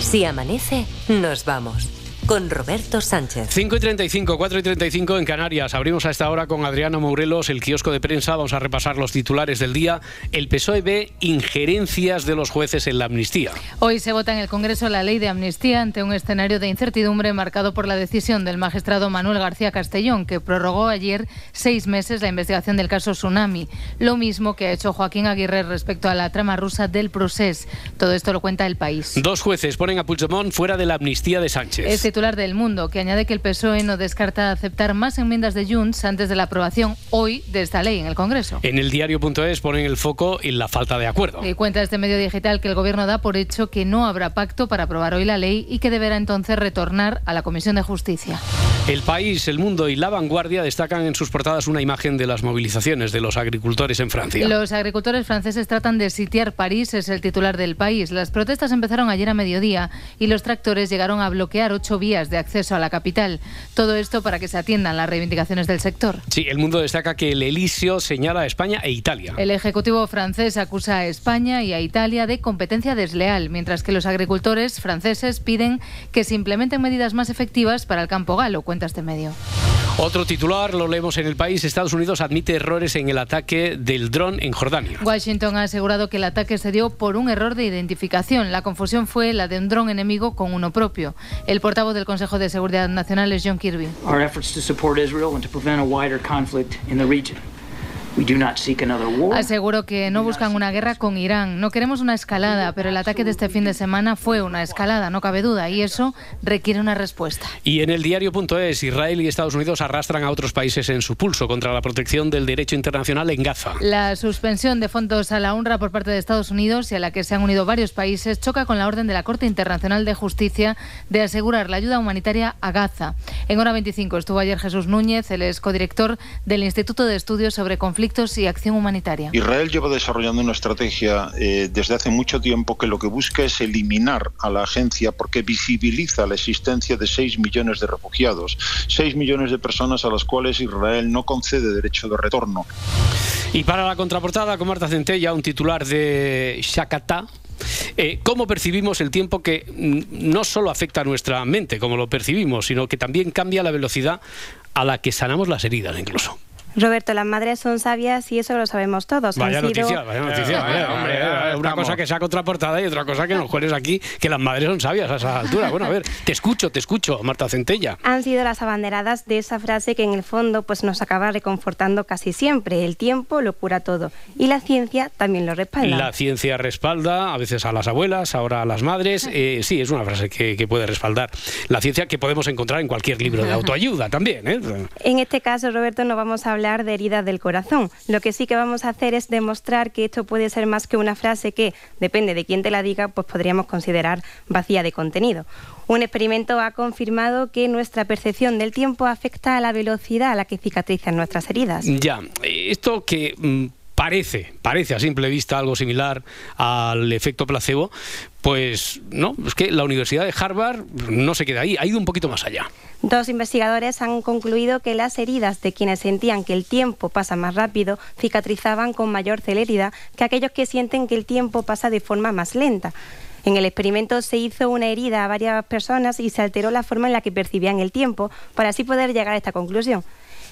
Si amanece, nos vamos. Con Roberto Sánchez. 5 y 35, 4 y 35 en Canarias. Abrimos a esta hora con Adriano Mourelos el kiosco de prensa. Vamos a repasar los titulares del día. El PSOE ve injerencias de los jueces en la amnistía. Hoy se vota en el Congreso la ley de amnistía ante un escenario de incertidumbre marcado por la decisión del magistrado Manuel García Castellón, que prorrogó ayer seis meses la investigación del caso Tsunami. Lo mismo que ha hecho Joaquín Aguirre respecto a la trama rusa del Procés. Todo esto lo cuenta el país. Dos jueces ponen a Puigdemont fuera de la amnistía de Sánchez. Es titular del Mundo, que añade que el PSOE no descarta aceptar más enmiendas de Junts antes de la aprobación hoy de esta ley en el Congreso. En el diario.es ponen el foco en la falta de acuerdo. Y cuenta este medio digital que el Gobierno da por hecho que no habrá pacto para aprobar hoy la ley y que deberá entonces retornar a la Comisión de Justicia. El país, el mundo y la vanguardia destacan en sus portadas una imagen de las movilizaciones de los agricultores en Francia. Los agricultores franceses tratan de sitiar París, es el titular del país. Las protestas empezaron ayer a mediodía y los tractores llegaron a bloquear ocho vías de acceso a la capital. Todo esto para que se atiendan las reivindicaciones del sector. Sí, el mundo destaca que el Elisio señala a España e Italia. El Ejecutivo francés acusa a España y a Italia de competencia desleal, mientras que los agricultores franceses piden que se implementen medidas más efectivas para el campo galo, cuenta este medio. Otro titular lo leemos en el país. Estados Unidos admite errores en el ataque del dron en Jordania. Washington ha asegurado que el ataque se dio por un error de identificación. La confusión fue la de un dron enemigo con uno propio. El portavoz del Consejo de Seguridad Nacional es John Kirby. Our efforts to support Israel and to prevent a wider conflict in the region. We do not seek another war. Aseguró que no buscan una guerra con Irán. No queremos una escalada, pero el ataque de este fin de semana fue una escalada, no cabe duda, y eso requiere una respuesta. Y en el diario.es, Israel y Estados Unidos arrastran a otros países en su pulso contra la protección del derecho internacional en Gaza. La suspensión de fondos a la UNRWA por parte de Estados Unidos y a la que se han unido varios países choca con la orden de la Corte Internacional de Justicia de asegurar la ayuda humanitaria a Gaza. En hora 25 estuvo ayer Jesús Núñez, el ex codirector del Instituto de Estudios sobre Conflictos conflictos y acción humanitaria. Israel lleva desarrollando una estrategia eh, desde hace mucho tiempo que lo que busca es eliminar a la agencia porque visibiliza la existencia de 6 millones de refugiados, 6 millones de personas a las cuales Israel no concede derecho de retorno. Y para la contraportada, con Marta Centella, un titular de Shakata, eh, cómo percibimos el tiempo que mm, no solo afecta a nuestra mente, como lo percibimos, sino que también cambia la velocidad a la que sanamos las heridas incluso. Roberto, las madres son sabias y eso lo sabemos todos. Vaya Han sido- noticia, vaya noticia. vaya, hombre, eh, una cosa que sea contraportada y otra cosa que nos juegues aquí, que las madres son sabias a esa altura. Bueno, a ver, te escucho, te escucho, Marta Centella. han sido las abanderadas de esa frase que en el fondo pues nos acaba reconfortando casi siempre. El tiempo lo cura todo y la ciencia también lo respalda. La ciencia respalda a veces a las abuelas, ahora a las madres. Eh, sí, es una frase que, que puede respaldar la ciencia que podemos encontrar en cualquier libro de autoayuda también. ¿eh? En este caso, Roberto, no vamos a hablar de heridas del corazón. Lo que sí que vamos a hacer es demostrar que esto puede ser más que una frase que, depende de quién te la diga, pues podríamos considerar vacía de contenido. Un experimento ha confirmado que nuestra percepción del tiempo afecta a la velocidad a la que cicatrizan nuestras heridas. Ya, esto que mm, parece, parece a simple vista algo similar al efecto placebo, pues no, es que la Universidad de Harvard no se queda ahí, ha ido un poquito más allá. Dos investigadores han concluido que las heridas de quienes sentían que el tiempo pasa más rápido cicatrizaban con mayor celeridad que aquellos que sienten que el tiempo pasa de forma más lenta. En el experimento se hizo una herida a varias personas y se alteró la forma en la que percibían el tiempo para así poder llegar a esta conclusión.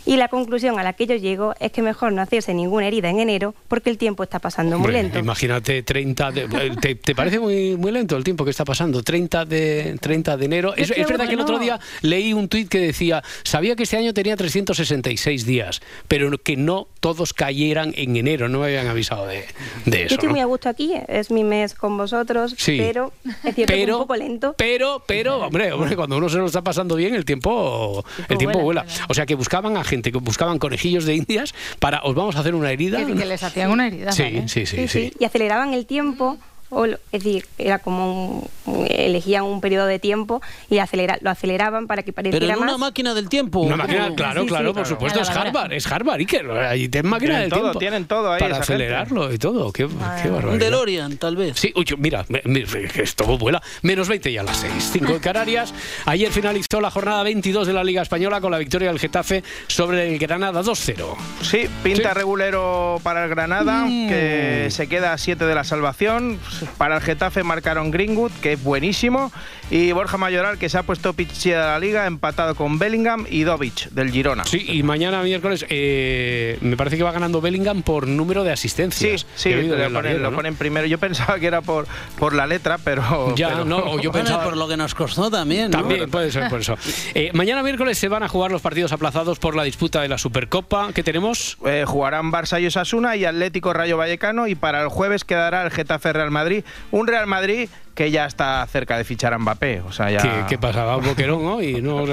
Y la conclusión a la que yo llego es que mejor no hacerse ninguna herida en enero porque el tiempo está pasando muy Hombre, lento. Imagínate 30 de, eh, ¿te, te parece muy, muy lento el tiempo que está pasando? 30 de, 30 de enero. Es, Es es verdad que el bueno. otro día leí un tuit que decía, sabía que este año tenía 366 días, pero que no todos cayeran en enero, no me habían avisado de, de Yo eso. estoy ¿no? muy a gusto aquí, es mi mes con vosotros, Sí. pero es cierto que Pero- un poco lento. Pero, pero, hombre, hombre, cuando uno se lo está pasando bien, el tiempo, el tiempo vuela. vuela, O sea, que buscaban a gente, que buscaban conejillos de indias para, os vamos a hacer una herida. Que, que les hacían una herida. Sí, ¿vale? sí, sí, sí. y aceleraban el tiempo. O, lo- es decir, era como un- elegían un periodo de tiempo y acelera- lo aceleraban para que pareciera Pero en una más. máquina del tiempo. Una máquina, claro, Sí, claro, sí. por supuesto, es Claro, Harvard, es Harvard, Iker. Ahí tienen máquina Tienen del todo, tiempo. tienen todo ahí, Para esa gente. acelerarlo y todo. Qué, qué barbaridad. Un DeLorean, tal vez. Sí, uy, mira, que esto vuela. Menos 20 ya a las 6. 5 en Canarias. Ayer finalizó la jornada 22 de la Liga Española con la victoria del Getafe sobre el Granada 2-0. Sí, pinta Sí. regulero para el Granada, Mm. que se queda a 7 de la salvación. Para el Getafe marcaron Greenwood, que es buenísimo. Y Borja Mayoral, que se ha puesto pichi de la liga, empatado con Bellingham y Dovic, del Girona. Sí, y mañana miércoles eh, me parece que va ganando Bellingham por número de Sí, asistencias. sí, oído lo ponen, larguero, lo ¿no? ponen primero. Yo pensaba que era por, por la letra, pero. Ya, pero- no, o yo Bueno, pensaba... por lo que nos costó también. ¿no? También puede ser por eso. Eh, mañana miércoles se van a jugar los partidos aplazados por la disputa de la Supercopa. ¿Qué tenemos? Eh, jugarán Barça y Osasuna y Atlético Rayo Vallecano y para el jueves quedará el Getafe Real Madrid. Un Real Madrid que ya está cerca de fichar a Mbappé. O sea, ya... ¿Qué, qué pasa? ¿Va un boquerón hoy? No,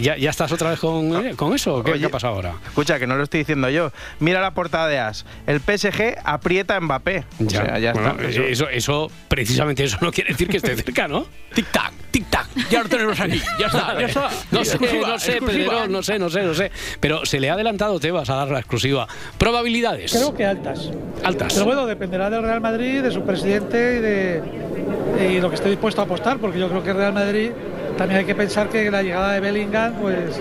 ¿ya, ya estás otra vez con, eh, con eso? ¿Qué, Oye, qué ha pasado ahora? Escucha, que no lo estoy diciendo yo. Mira la portada de As. El PSG aprieta a Mbappé. O sea, ya bueno, está. Eso, eso, eso, precisamente eso no quiere decir que esté cerca, ¿no? Tic-tac, tic-tac. Ya lo tenemos aquí. Ya está, ya está. No sé, no sé. Pedro, no sé, no sé, no sé. Pero se le ha adelantado Tebas a dar la exclusiva. Probabilidades. Creo que altas. Altas. Pero bueno, dependerá del Real Madrid, de su presidente y de y lo que esté dispuesto a apostar, porque yo creo que Real Madrid también hay que pensar que la llegada de Bellingham pues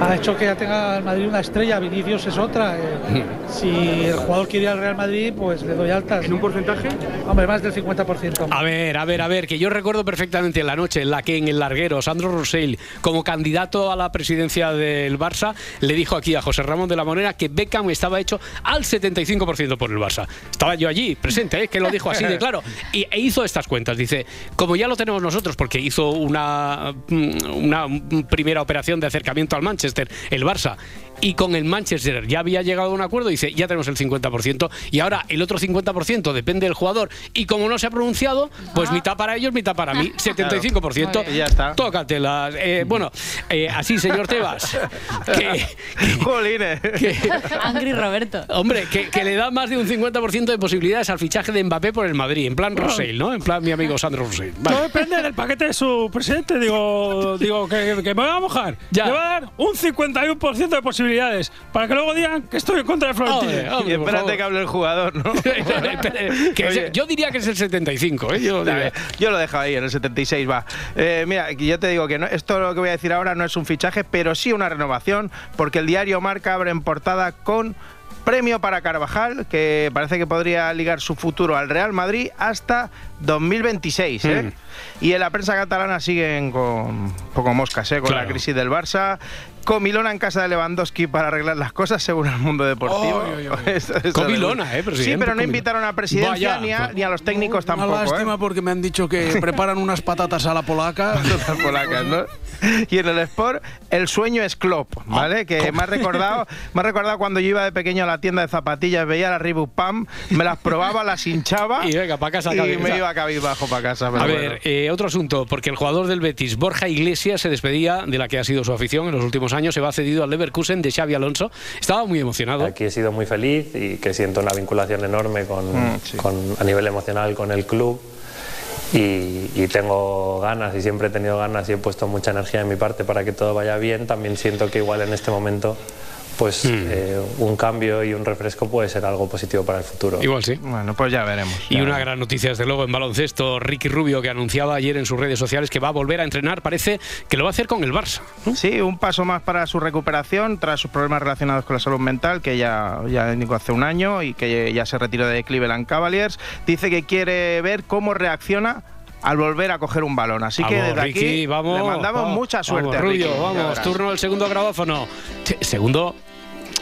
ha hecho que ya tenga el Madrid una estrella, Vinicius es otra. eh. Si el jugador quiere ir al Real Madrid, pues le doy altas. ¿En un porcentaje? Hombre, más del 50%. A ver, a ver, a ver, que yo recuerdo perfectamente la noche en la que en el larguero Sandro Rosell, como candidato a la presidencia del Barça, le dijo aquí a José Ramón de la Monera que Beckham estaba hecho al 75% por el Barça. Estaba yo allí, presente, ¿eh? que lo dijo así de claro. Y, e hizo estas cuentas. Dice, como ya lo tenemos nosotros, porque hizo una, una primera operación de acercamiento al Manchester, el Barça, y con el Manchester ya había llegado a un acuerdo, dice, ya tenemos el 50%, y ahora el otro 50% depende del jugador, y como no se ha pronunciado, pues mitad para ellos, mitad para mí, 75%. Claro. Ya está. Tócatelas. Eh, bueno, eh, así, señor Tebas, que, Jolines. Angry Roberto. Hombre, que, que le da más de un 50% de posibilidades al fichaje de Mbappé por el Madrid, en plan Rosell, ¿no? En plan mi amigo Sandro Rosell. Vale. Todo depende del paquete de su presidente. Digo, digo que, que me voy a mojar. Ya. Le va a dar un 51% de posibilidades posibilidades. Para que luego digan que estoy en contra de Florentino. Y espérate que hable el jugador, ¿no? Que es- Oye. yo diría que es el 75, ¿eh? Yo diría. Yo lo dejo ahí, en el 76 va. Eh, mira, yo te digo que no, esto lo que voy a decir ahora no es un fichaje, pero sí una renovación, porque el diario Marca abre en portada con premio para Carvajal, que parece que podría ligar su futuro al Real Madrid hasta 2026. ¿eh? Mm. Y en la prensa catalana siguen con poco moscas, ¿eh? con Claro. la crisis del Barça. Comilona en casa de Lewandowski para arreglar las cosas, según el mundo deportivo. Eso- eso Comilona, ¿eh, presidente? Sí, pero no Comilona. invitaron a presidencia Vaya, ni, a, ni a los técnicos Una tampoco. ¿eh? lástima porque me han dicho que preparan unas patatas a la polaca. Las polacas, ¿no? Y en el Sport, el sueño es Klopp, ¿vale? que me ha recordado, me ha recordado cuando yo iba de pequeño a la tienda de zapatillas, veía la Reebok Pam, me las probaba, las hinchaba Y venga, pa' casa y cabeza. me iba cabizbajo para casa. pero A bueno. ver, eh, otro asunto, porque el jugador del Betis, Borja Iglesias, se despedía de la que ha sido su afición en los últimos años, se va cedido al Leverkusen de Xavi Alonso. Estaba muy emocionado. Aquí he sido muy feliz y que siento una vinculación enorme con, Mm, con- a nivel emocional con el club y, y tengo ganas y siempre he tenido ganas y he puesto mucha energía de mi parte para que todo vaya bien. También siento que igual en este momento pues Mm. eh, un cambio y un refresco puede ser algo positivo para el futuro. Igual sí. Bueno, pues ya veremos. Y una gran noticia, desde luego, en baloncesto, Ricky Rubio, que anunciaba ayer en sus redes sociales que va a volver a entrenar, parece que lo va a hacer con el Barça. Sí, un paso más para su recuperación tras sus problemas relacionados con la salud mental, que ya, ya indicó hace un año y que ya se retiró de Cleveland Cavaliers. Dice que quiere ver cómo reacciona al volver a coger un balón. Así que Vamos, desde Ricky, aquí vamos, le mandamos vamos, mucha suerte. Vamos, Rubio, vamos, turno del segundo grabáfono. Te- Segundo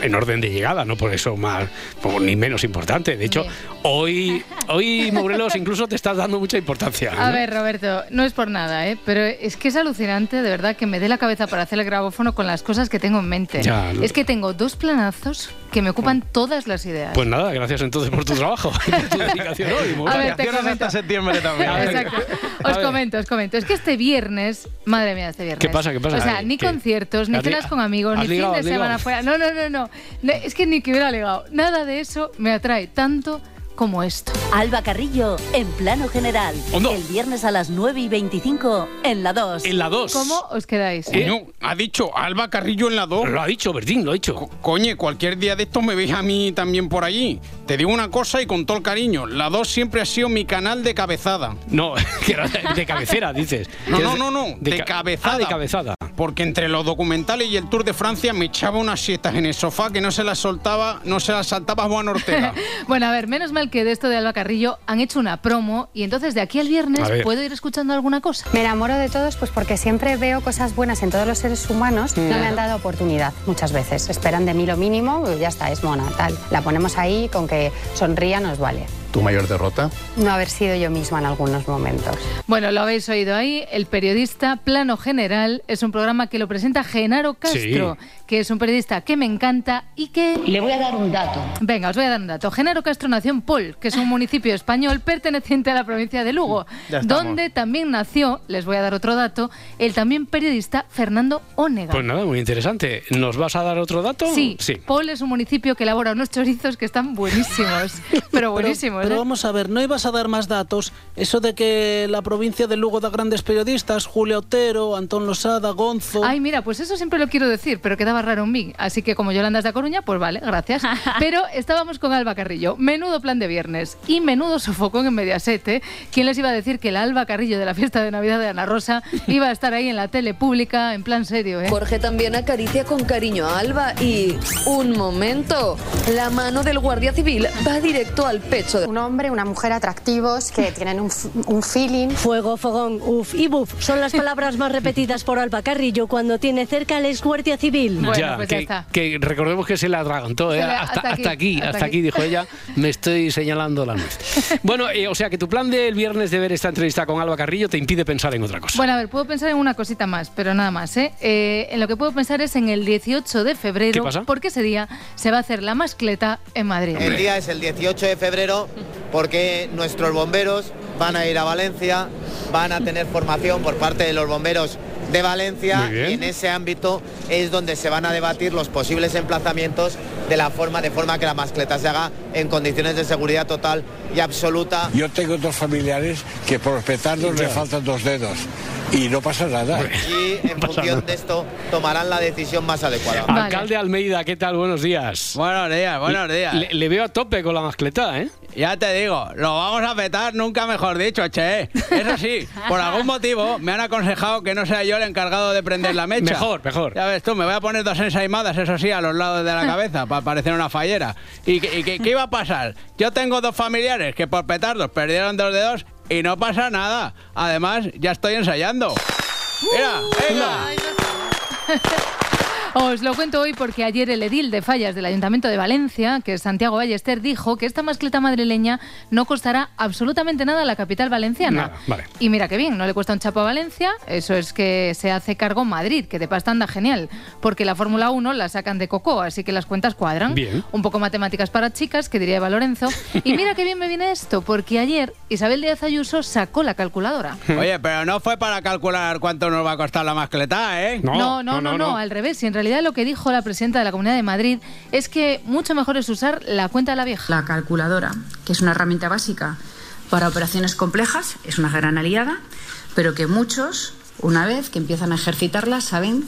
en orden de llegada, no por eso más, por- ni menos importante. De hecho, Bien. hoy, hoy Morelos incluso te estás dando mucha importancia. A ver, Roberto, no es por nada, ¿eh? pero es que es alucinante, de verdad, que me dé la cabeza para hacer el grabófono con las cosas que tengo en mente. Ya, es que tengo dos planazos que me ocupan todas las ideas. Pues nada, gracias entonces por tu trabajo, por tu dedicación hoy. A ver, te Vacaciones comento. hasta septiembre también. Exacto. Os comento, os comento. Es que este viernes, madre mía, este viernes. ¿Qué pasa, qué pasa? O sea, ni ¿qué? conciertos, ni ¿Has li- cenas con amigos, ni fin ligado, de has ligado? semana fuera. No, no, no, no. No, Es que ni que hubiera legado. Nada de eso me atrae tanto como esto. Alba Carrillo, en plano general. Hondo. El viernes a las 9 y 25 en la 2. En la 2. ¿Cómo os quedáis? Coño, ha dicho Alba Carrillo en la 2. Lo ha dicho, Bertín, lo ha dicho. Coño, cualquier día de estos me veis a mí también por allí. Te digo una cosa y con todo el cariño. La 2 siempre ha sido mi canal de cabezada. No, de cabecera, dices. No, no, no, no, de, ca- cabezada. Ah, de cabezada. Porque entre los documentales y el Tour de Francia me echaba unas siestas en el sofá que no se las soltaba, no se las saltaba Juan Ortega. Bueno, a ver, menos mal que de esto de Alba Carrillo han hecho una promo y entonces de aquí al viernes puedo ir escuchando alguna cosa. Me enamoro de todos pues porque siempre veo cosas buenas en todos los seres humanos. No me han dado oportunidad muchas veces. Esperan de mí lo mínimo, ya está, es mona, tal. La ponemos ahí, con que sonría nos vale. ¿Tu mayor derrota? No haber sido yo misma en algunos momentos. Bueno, lo habéis oído ahí, el periodista Plano General es un programa que lo presenta Genaro Castro, que es un periodista que me encanta y que... Le voy a dar un dato. Venga, os voy a dar un dato. Genaro Castro nació en Pol, que es un municipio español perteneciente a la provincia de Lugo, donde también nació, les voy a dar otro dato, el también periodista Fernando Ónega. Pues nada, muy interesante. ¿Nos vas a dar otro dato? Sí, Sí. Pol es un municipio que elabora unos chorizos que están buenísimos, pero buenísimos. Pero vamos a ver, ¿no ibas a dar más datos? Eso de que la provincia de Lugo da grandes periodistas, Julia Otero, Antón Losada, Gonzo... Ay, mira, pues eso siempre lo quiero decir, pero quedaba raro en mí. Así que como Yolanda es de Coruña, pues vale, gracias. Pero estábamos con Alba Carrillo. Menudo plan de viernes y menudo sofocón en Mediaset. ¿eh? ¿Quién les iba a decir que la Alba Carrillo de la fiesta de Navidad de Ana Rosa iba a estar ahí en la tele pública en plan serio? ¿eh? Jorge también acaricia con cariño a Alba y... Un momento. La mano del guardia civil va directo al pecho. Un hombre, una mujer atractivos que tienen un, f- un feeling. Fuego, fogón, uf y buf son las palabras más repetidas por Alba Carrillo cuando tiene cerca al ex guardia civil. ya, que, que recordemos que se le atragantó, ¿eh? Hasta, aquí, hasta, hasta aquí. dijo ella, me estoy señalando la nuez. Bueno, eh, o sea que tu plan del viernes de ver esta entrevista con Alba Carrillo te impide pensar en otra cosa. Bueno, a ver, puedo pensar en una cosita más, pero nada más, ¿eh? Eh, en lo que puedo pensar es en el 18 de febrero, ¿Qué pasa? porque ese día se va a hacer la mascleta en Madrid. El día es el 18 de febrero porque nuestros bomberos van a ir a Valencia, van a tener formación por parte de los bomberos de Valencia y en ese ámbito es donde se van a debatir los posibles emplazamientos de la forma, de forma que la mascleta se haga en condiciones de seguridad total y absoluta. Yo tengo dos familiares que por petardos le faltan dos dedos y no pasa nada. Y en función de esto tomarán la decisión más adecuada. Alcalde Almeida, ¿qué tal? Buenos días. Buenos días, buenos días. Le, le veo a tope con la mascleta, ¿eh? Ya te digo, lo vamos a petar nunca mejor dicho, che. Eso sí, por algún motivo me han aconsejado que no sea yo el encargado de prender la mecha. Mejor, mejor. Ya ves tú, me voy a poner dos ensaimadas, eso sí, a los lados de la cabeza, para parecer una fallera. ¿Y, qué- y qué- qué iba a pasar? Yo tengo dos familiares que por petardos perdieron dos dedos y no pasa nada. Además, ya estoy ensayando. Mira, venga. Os lo cuento hoy porque ayer el edil de fallas del Ayuntamiento de Valencia, que es Santiago Ballester, dijo que esta mascleta madrileña no costará absolutamente nada a la capital valenciana. Nada, vale. Y mira qué bien, no le cuesta un chapo a Valencia, eso es que se hace cargo Madrid, que de pasta anda genial, porque la Fórmula 1 la sacan de Coco, así que las cuentas cuadran. Bien. Un poco matemáticas para chicas, que diría Eva Lorenzo. Y mira qué bien me viene esto, porque ayer Isabel Díaz Ayuso sacó la calculadora. Oye, pero no fue para calcular cuánto nos va a costar la mascleta, ¿eh? No, no, no, no, al revés. En realidad lo que dijo la presidenta de la Comunidad de Madrid es que mucho mejor es usar la cuenta de la vieja. La calculadora, que es una herramienta básica para operaciones complejas, es una gran aliada, pero que muchos, una vez que empiezan a ejercitarla, saben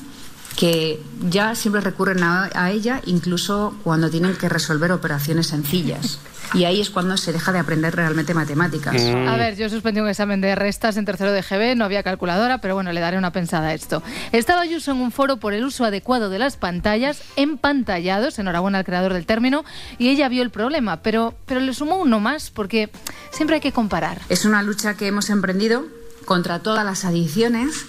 que ya siempre recurren a, a ella incluso cuando tienen que resolver operaciones sencillas. Y ahí es cuando se deja de aprender realmente matemáticas. A ver, yo suspendí un examen de restas en tercero de GB, no había calculadora, pero bueno, le daré una pensada a esto. Estaba Ayuso en un foro por el uso adecuado de las pantallas, empantallados, enhorabuena al creador del término, y ella vio el problema, pero, pero le sumó uno más, porque siempre hay que comparar. Es una lucha que hemos emprendido contra todas las adicciones,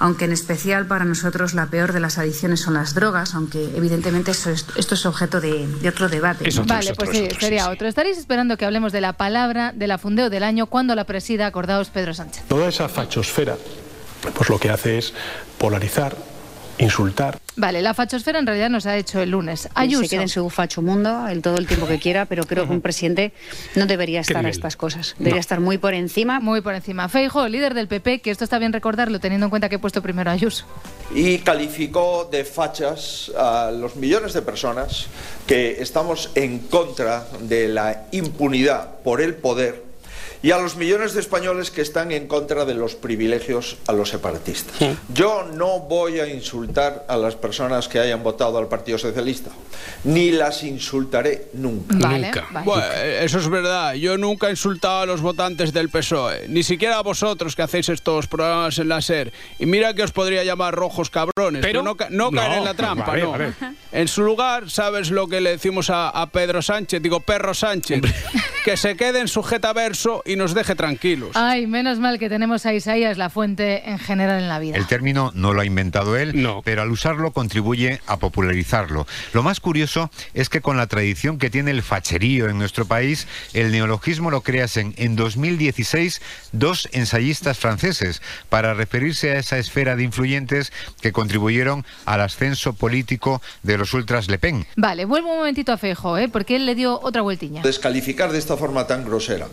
aunque en especial para nosotros la peor de las adicciones son las drogas, aunque evidentemente eso es- esto es objeto de, de otro debate. ¿no? vale, pues sí, sería otro. Estaréis esperando que hablemos de la palabra de la fundeo del año cuando la presida, acordaos, Pedro Sánchez. Toda esa fachosfera, pues lo que hace es polarizar, insultar. Vale, la fachosfera en realidad nos ha hecho el lunes. Ayuso. Se quede en su facho mundo el todo el tiempo que quiera, pero creo que un presidente no debería estar a estas cosas. Debería estar muy por encima. Muy por encima. Feijo, líder del PP, que esto está bien recordarlo teniendo en cuenta que he puesto primero a Ayuso. y calificó de fachas a los millones de personas que estamos en contra de la impunidad por el poder y a los millones de españoles que están en contra de los privilegios a los separatistas. Yo no voy a insultar a las personas que hayan votado al Partido Socialista, ni las insultaré nunca. Nunca. Bueno, eso es verdad. Yo nunca he insultado a los votantes del PSOE, ni siquiera a vosotros que hacéis estos programas en la SER. Y mira que os podría llamar rojos cabrones, pero, no, ca- no caer No, en la trampa, vale, no. vale. En su lugar, ¿sabes lo que le decimos a, a Pedro Sánchez? Digo, perro Sánchez. Que se quede en sujeta verso y nos deje tranquilos. Ay, menos mal que tenemos a Isaías la fuente en general en la vida. El término no lo ha inventado él, pero al usarlo contribuye a popularizarlo. Lo más curioso es que con la tradición que tiene el facherío en nuestro país, el neologismo lo creasen en 2016 dos ensayistas franceses para referirse a esa esfera de influyentes que contribuyeron al ascenso político de los ultras Le Pen. Vale, vuelvo un momentito a Feijo, ¿eh? porque él le dio otra vueltiña. Descalificar de esta forma tan grosera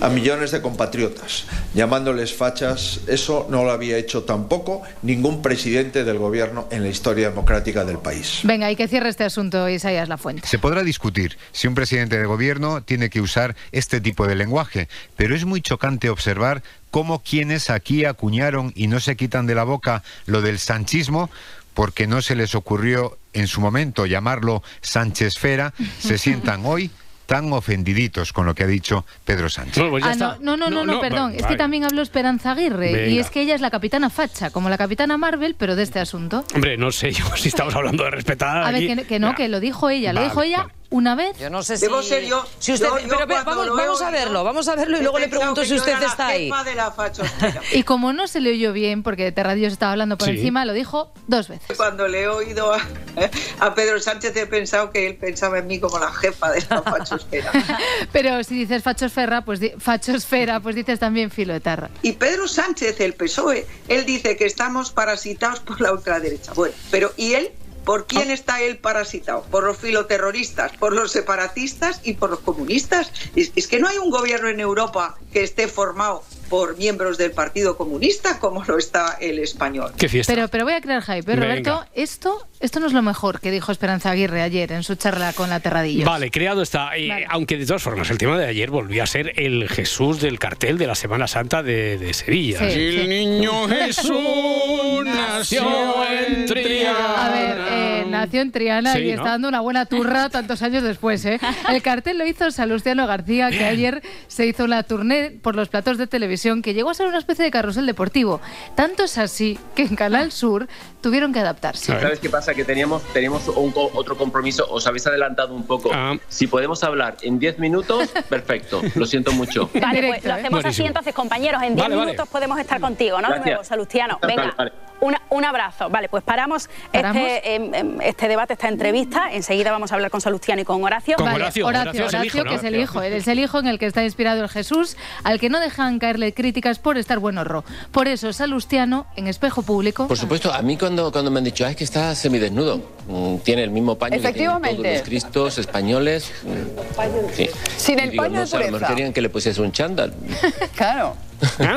a millones de compatriotas, llamándoles fachas, eso no lo había hecho tampoco ningún presidente del gobierno en la historia democrática del país. Venga, y que cierre este asunto Isaías la fuente. Se podrá discutir si un presidente de gobierno tiene que usar este tipo de lenguaje, pero es muy chocante observar cómo quienes aquí acuñaron y no se quitan de la boca lo del sanchismo, porque no se les ocurrió en su momento llamarlo Sánchezfera, se sientan hoy tan ofendiditos con lo que ha dicho Pedro Sánchez. Ah, no, no, no, no, no, perdón. es que también habló Esperanza Aguirre y es que ella es la capitana facha, como la capitana Marvel, pero de este asunto. Hombre, no sé yo si estamos hablando de respetar. A ver, aquí. que, que no, que lo dijo ella, lo Vale, dijo ella una vez. Yo no sé si... Debo ser yo. Si usted, Yo- yo pero, pero, cuando vamos, a oído, verlo, vamos a verlo y luego le pregunto si usted está ahí. jefa de la fachosfera. Y como no se le oyó bien, porque Terradios estaba hablando por Sí. encima, lo dijo dos veces. Cuando le he oído a, a Pedro Sánchez he pensado que él pensaba en mí como la jefa de la fachosfera. Pero si dices fachosfera, pues di- fachosfera, pues dices también filo de tarra. Y Pedro Sánchez, el PSOE, él dice que estamos parasitados por la ultraderecha. Bueno, pero ¿y él? ¿Por quién está él parasitado? ¿Por los filoterroristas, por los separatistas y por los comunistas? Es, es que no hay un gobierno en Europa que esté formado por miembros del Partido Comunista como lo está el español. Qué fiesta. Pero, pero voy a crear hype. ¿eh, Venga. Roberto, esto, esto no es lo mejor que dijo Esperanza Aguirre ayer en su charla con la Terradillos. Vale, creado está. Y, Aunque de todas formas, el tema de ayer volvió a ser el Jesús del cartel de la Semana Santa de, de Sevilla. Sí, sí. El niño Jesús nació en Triana. A ver, eh, nació en Triana Sí, y ¿no? está dando una buena turra tantos años después. ¿eh? El cartel lo hizo Salustiano García, que ayer se hizo una tournée por los platos de televisión que llegó a ser una especie de carrusel deportivo. Tanto es así que en Canal Sur tuvieron que adaptarse. ¿Sabes qué pasa? Que teníamos, teníamos un otro compromiso, os habéis adelantado un poco. Ah. Si podemos hablar en 10 minutos, perfecto, lo siento mucho. Vale, pues lo ¿eh? hacemos así entonces, compañeros. En 10 Vale, vale. minutos podemos estar contigo, ¿no? De nuevo, Salustiano. Venga, vale. una- un abrazo. Vale, pues paramos, ¿Paramos? Este, em, em, este debate, esta entrevista. Enseguida vamos a hablar con Salustiano y con Horacio. Vale, Horacio, Horacio, que es el hijo. Él es el hijo en el que está inspirado el Jesús, al que no dejan caerle críticas por estar buen horror. Por eso, Salustiano, en espejo público. Por supuesto, a mí cuando, cuando me han dicho, "Ah, es que está semidesnudo, mm, tiene el mismo paño que tienen todos Efectivamente. los cristos españoles. mm, sí. Sin el digo, paño no de sé, a lo mejor pureza. querían que le pusiese un chándal. Claro.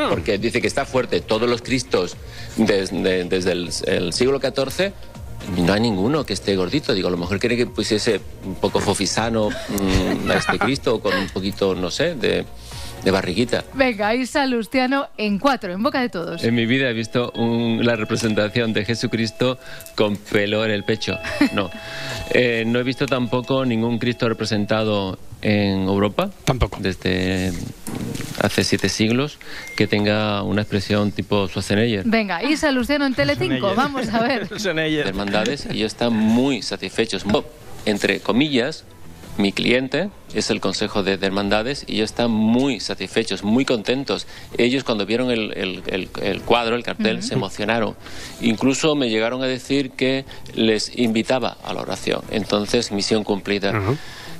Porque dice que está fuerte. Todos los cristos des- de- desde el, el siglo XIV, no hay ninguno que esté gordito. Digo, a lo mejor quiere que pusiese un poco fofisano mm, a este Cristo, con un poquito, no sé, de, de barriguita. Venga, ahí Salustiano en cuatro, en boca de todos. En mi vida he visto un- la representación de Jesucristo con pelo en el pecho. No. Eh, no he visto tampoco ningún Cristo representado en Europa. Tampoco. Desde hace siete siglos que tenga una expresión tipo Schwarzenegger. Venga, y Salustiano en Telecinco, vamos a ver. de hermandades y ellos están muy satisfechos. Entre comillas, mi cliente es el Consejo de, de Hermandades y ellos están muy satisfechos, muy contentos. Ellos cuando vieron el, el- el- el cuadro, el cartel, se emocionaron. Incluso me llegaron a decir que les invitaba a la oración. Entonces, misión cumplida.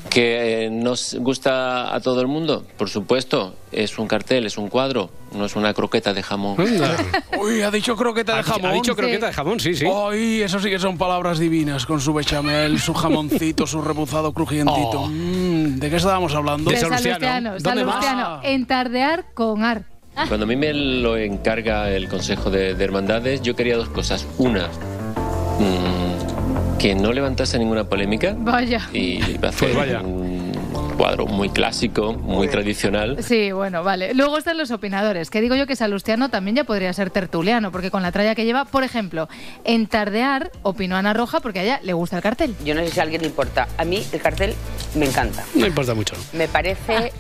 ¿Que eh, nos gusta a todo el mundo? Por supuesto, es un cartel, es un cuadro, no es una croqueta de jamón. Uy, ha dicho croqueta de Ha- ha jamón. dicho croqueta de jamón, sí, sí. Ay, eso sí que son palabras divinas, con su bechamel, su jamoncito, su rebuzado crujientito. Oh. Mm, ¿De qué estábamos hablando? De Salustiano, Salustiano, entardear con ar. Cuando a mí me lo encarga el Consejo de, de Hermandades, yo quería dos cosas. Una, mm, que no levantase ninguna polémica Vaya. y iba a hacer Pues vaya. un cuadro muy clásico, muy tradicional. Sí, bueno, vale. Luego están los opinadores, que digo yo que Salustiano también ya podría ser tertuliano, porque con la tralla que lleva, por ejemplo, en Tardear opinó Ana Roja porque a ella le gusta el cartel. Yo no sé si a alguien le importa. A mí el cartel me encanta. No importa mucho. Me parece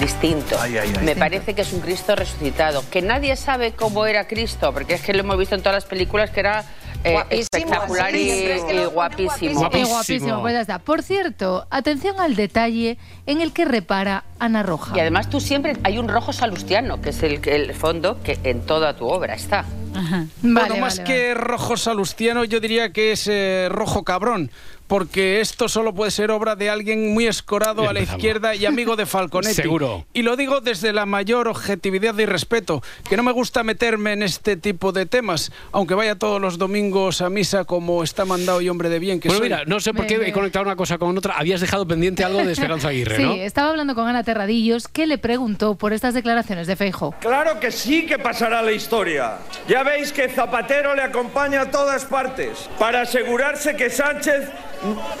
distinto. Me parece que es un Cristo resucitado. Que nadie sabe cómo era Cristo, porque es que lo hemos visto en todas las películas que era eh, Guapísimo, espectacular sí, y, es que guapísimo. Eh, guapísimo, pues ya está. Por cierto, atención al detalle en el que repara Ana Roja. Y además tú siempre hay un rojo salustiano, que es el, el fondo que en toda tu obra está. Bueno, Vale, más vale, que rojo salustiano, yo diría que es eh, rojo cabrón. Porque esto solo puede ser obra de alguien muy escorado a la izquierda y amigo de Falconetti. Seguro. Y lo digo desde la mayor objetividad y respeto, que no me gusta meterme en este tipo de temas, aunque vaya todos los domingos a misa como está mandado y hombre de bien que Bueno, soy. mira, no sé por qué he conectado una cosa con otra. Habías dejado pendiente algo de Esperanza Aguirre, Sí, ¿no? estaba hablando con Ana Terradillos, que le preguntó por estas declaraciones de Feijo. Claro que sí que pasará la historia. Ya veis que Zapatero le acompaña a todas partes para asegurarse que Sánchez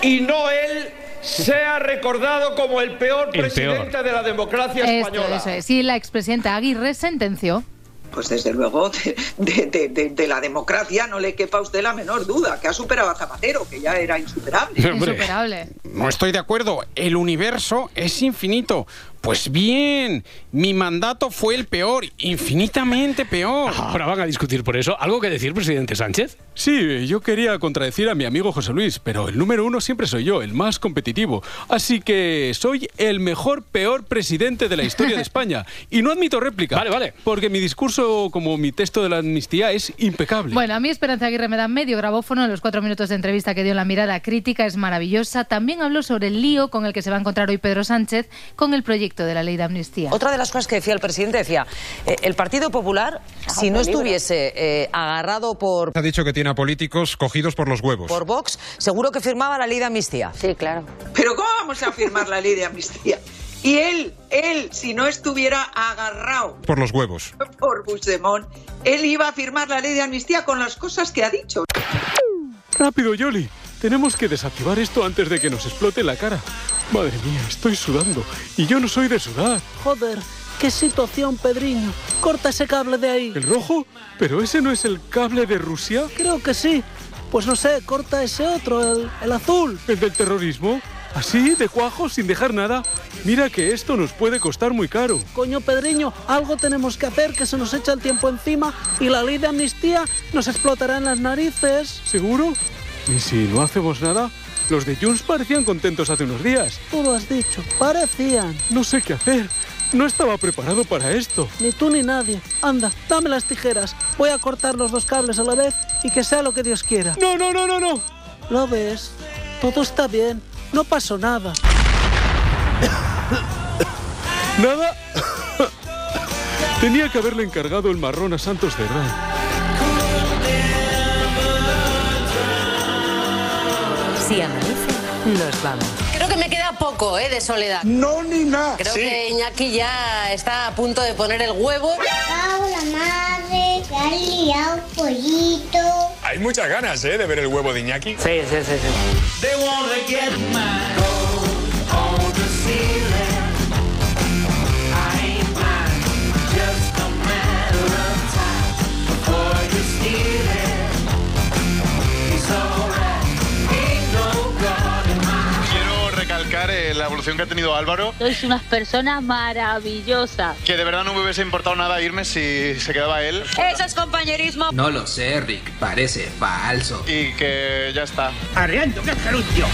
y no él sea recordado como el peor El presidente peor. de la democracia Esto, española. eso es. Y la expresidenta Aguirre sentenció. Pues desde luego de, de- de- de- de la democracia no le quepa a usted la menor duda, que ha superado a Zapatero, que ya era insuperable. Insuperable. No estoy de acuerdo. El universo es infinito. Pues bien, mi mandato fue el peor, infinitamente peor. Ahora van a discutir por eso. ¿Algo que decir, presidente Sánchez? Sí, yo quería contradecir a mi amigo José Luis, pero el número uno siempre soy yo, el más competitivo. Así que soy el mejor, peor presidente de la historia de España. Y no admito réplica. Vale, vale. Porque mi discurso, como mi texto de la amnistía, es impecable. Bueno, a mí Esperanza Aguirre me da medio grabófono en los cuatro minutos de entrevista que dio en la mirada crítica, es maravillosa. También habló sobre el lío con el que se va a encontrar hoy Pedro Sánchez con el proyecto de la ley de amnistía. Otra de las cosas que decía el presidente decía, eh, el Partido Popular, si no estuviese eh, agarrado por, Ha dicho que tiene a políticos cogidos por los huevos. por Vox, seguro que firmaba la ley de amnistía. Sí, claro. Pero ¿cómo vamos a firmar la ley de amnistía Y él, él, si no estuviera agarrado Por los huevos. por Puigdemont, él iba a firmar la ley de amnistía con las cosas que ha dicho. Rápido, Yoli. Tenemos que desactivar esto antes de que nos explote la cara. Madre mía, estoy sudando. Y yo no soy de sudar. Joder, qué situación, Pedriño. Corta ese cable de ahí. ¿El rojo? ¿Pero ese no es el cable de Rusia? Creo que sí. Pues no sé, corta ese otro, el, el azul. ¿El del terrorismo? ¿Así, de cuajo, sin dejar nada? Mira que esto nos puede costar muy caro. Coño, Pedriño, algo tenemos que hacer, que se nos echa el tiempo encima y la ley de amnistía nos explotará en las narices. ¿Seguro? ¿Y si no hacemos nada? Los de Junts parecían contentos hace unos días. Tú lo has dicho, parecían. No sé qué hacer. No estaba preparado para esto. Ni tú ni nadie. Anda, dame las tijeras. Voy a cortar los dos cables a la vez y que sea lo que Dios quiera. No, no, no, no, no. ¿Lo ves? Todo está bien. No pasó nada. ¿Nada? Tenía que haberle encargado el marrón a Santos de Si amanece, nos vamos. Creo que me queda poco ¿eh? de soledad. No, ni nada. Creo Sí. que Iñaki ya está a punto de poner el huevo. la madre, que ha liado pollito. Hay muchas ganas, ¿eh? De ver el huevo de Iñaki. Sí, sí, sí. sí. Que ha tenido Álvaro, Sois unas personas maravillosas. que de verdad no me hubiese importado nada irme si se quedaba él. Eso es compañerismo. No lo sé, Rick. Parece falso. Y que ya está. Arreando, qué gerundio.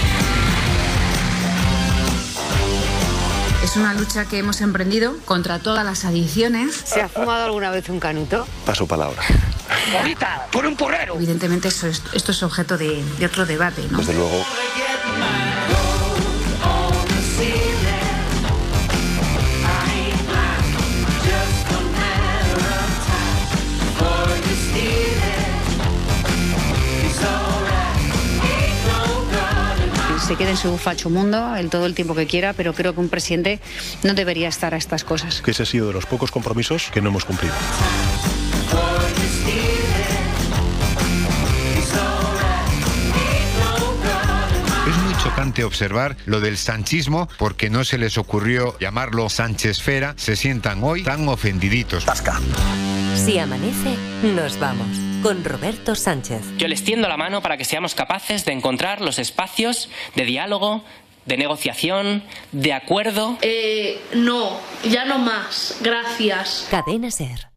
Es una lucha que hemos emprendido contra todas las adicciones. ¿Se ha fumado alguna vez un canuto? Paso palabra. ¡Bonita! ¡Por un porrero! Evidentemente eso es- esto es objeto de, de otro debate, ¿no? Desde luego. Se quede en su facho mundo el todo el tiempo que quiera, pero creo que un presidente no debería estar a estas cosas. Que ese ha sido de los pocos compromisos que no hemos cumplido. Es muy chocante observar lo del sanchismo porque no se les ocurrió llamarlo Sánchezfera. Se sientan hoy tan ofendiditos. Si amanece, nos vamos. Con Roberto Sánchez. Yo les tiendo la mano para que seamos capaces de encontrar los espacios de diálogo, de negociación, de acuerdo. Eh, no, ya no más. Gracias. Cadena Ser.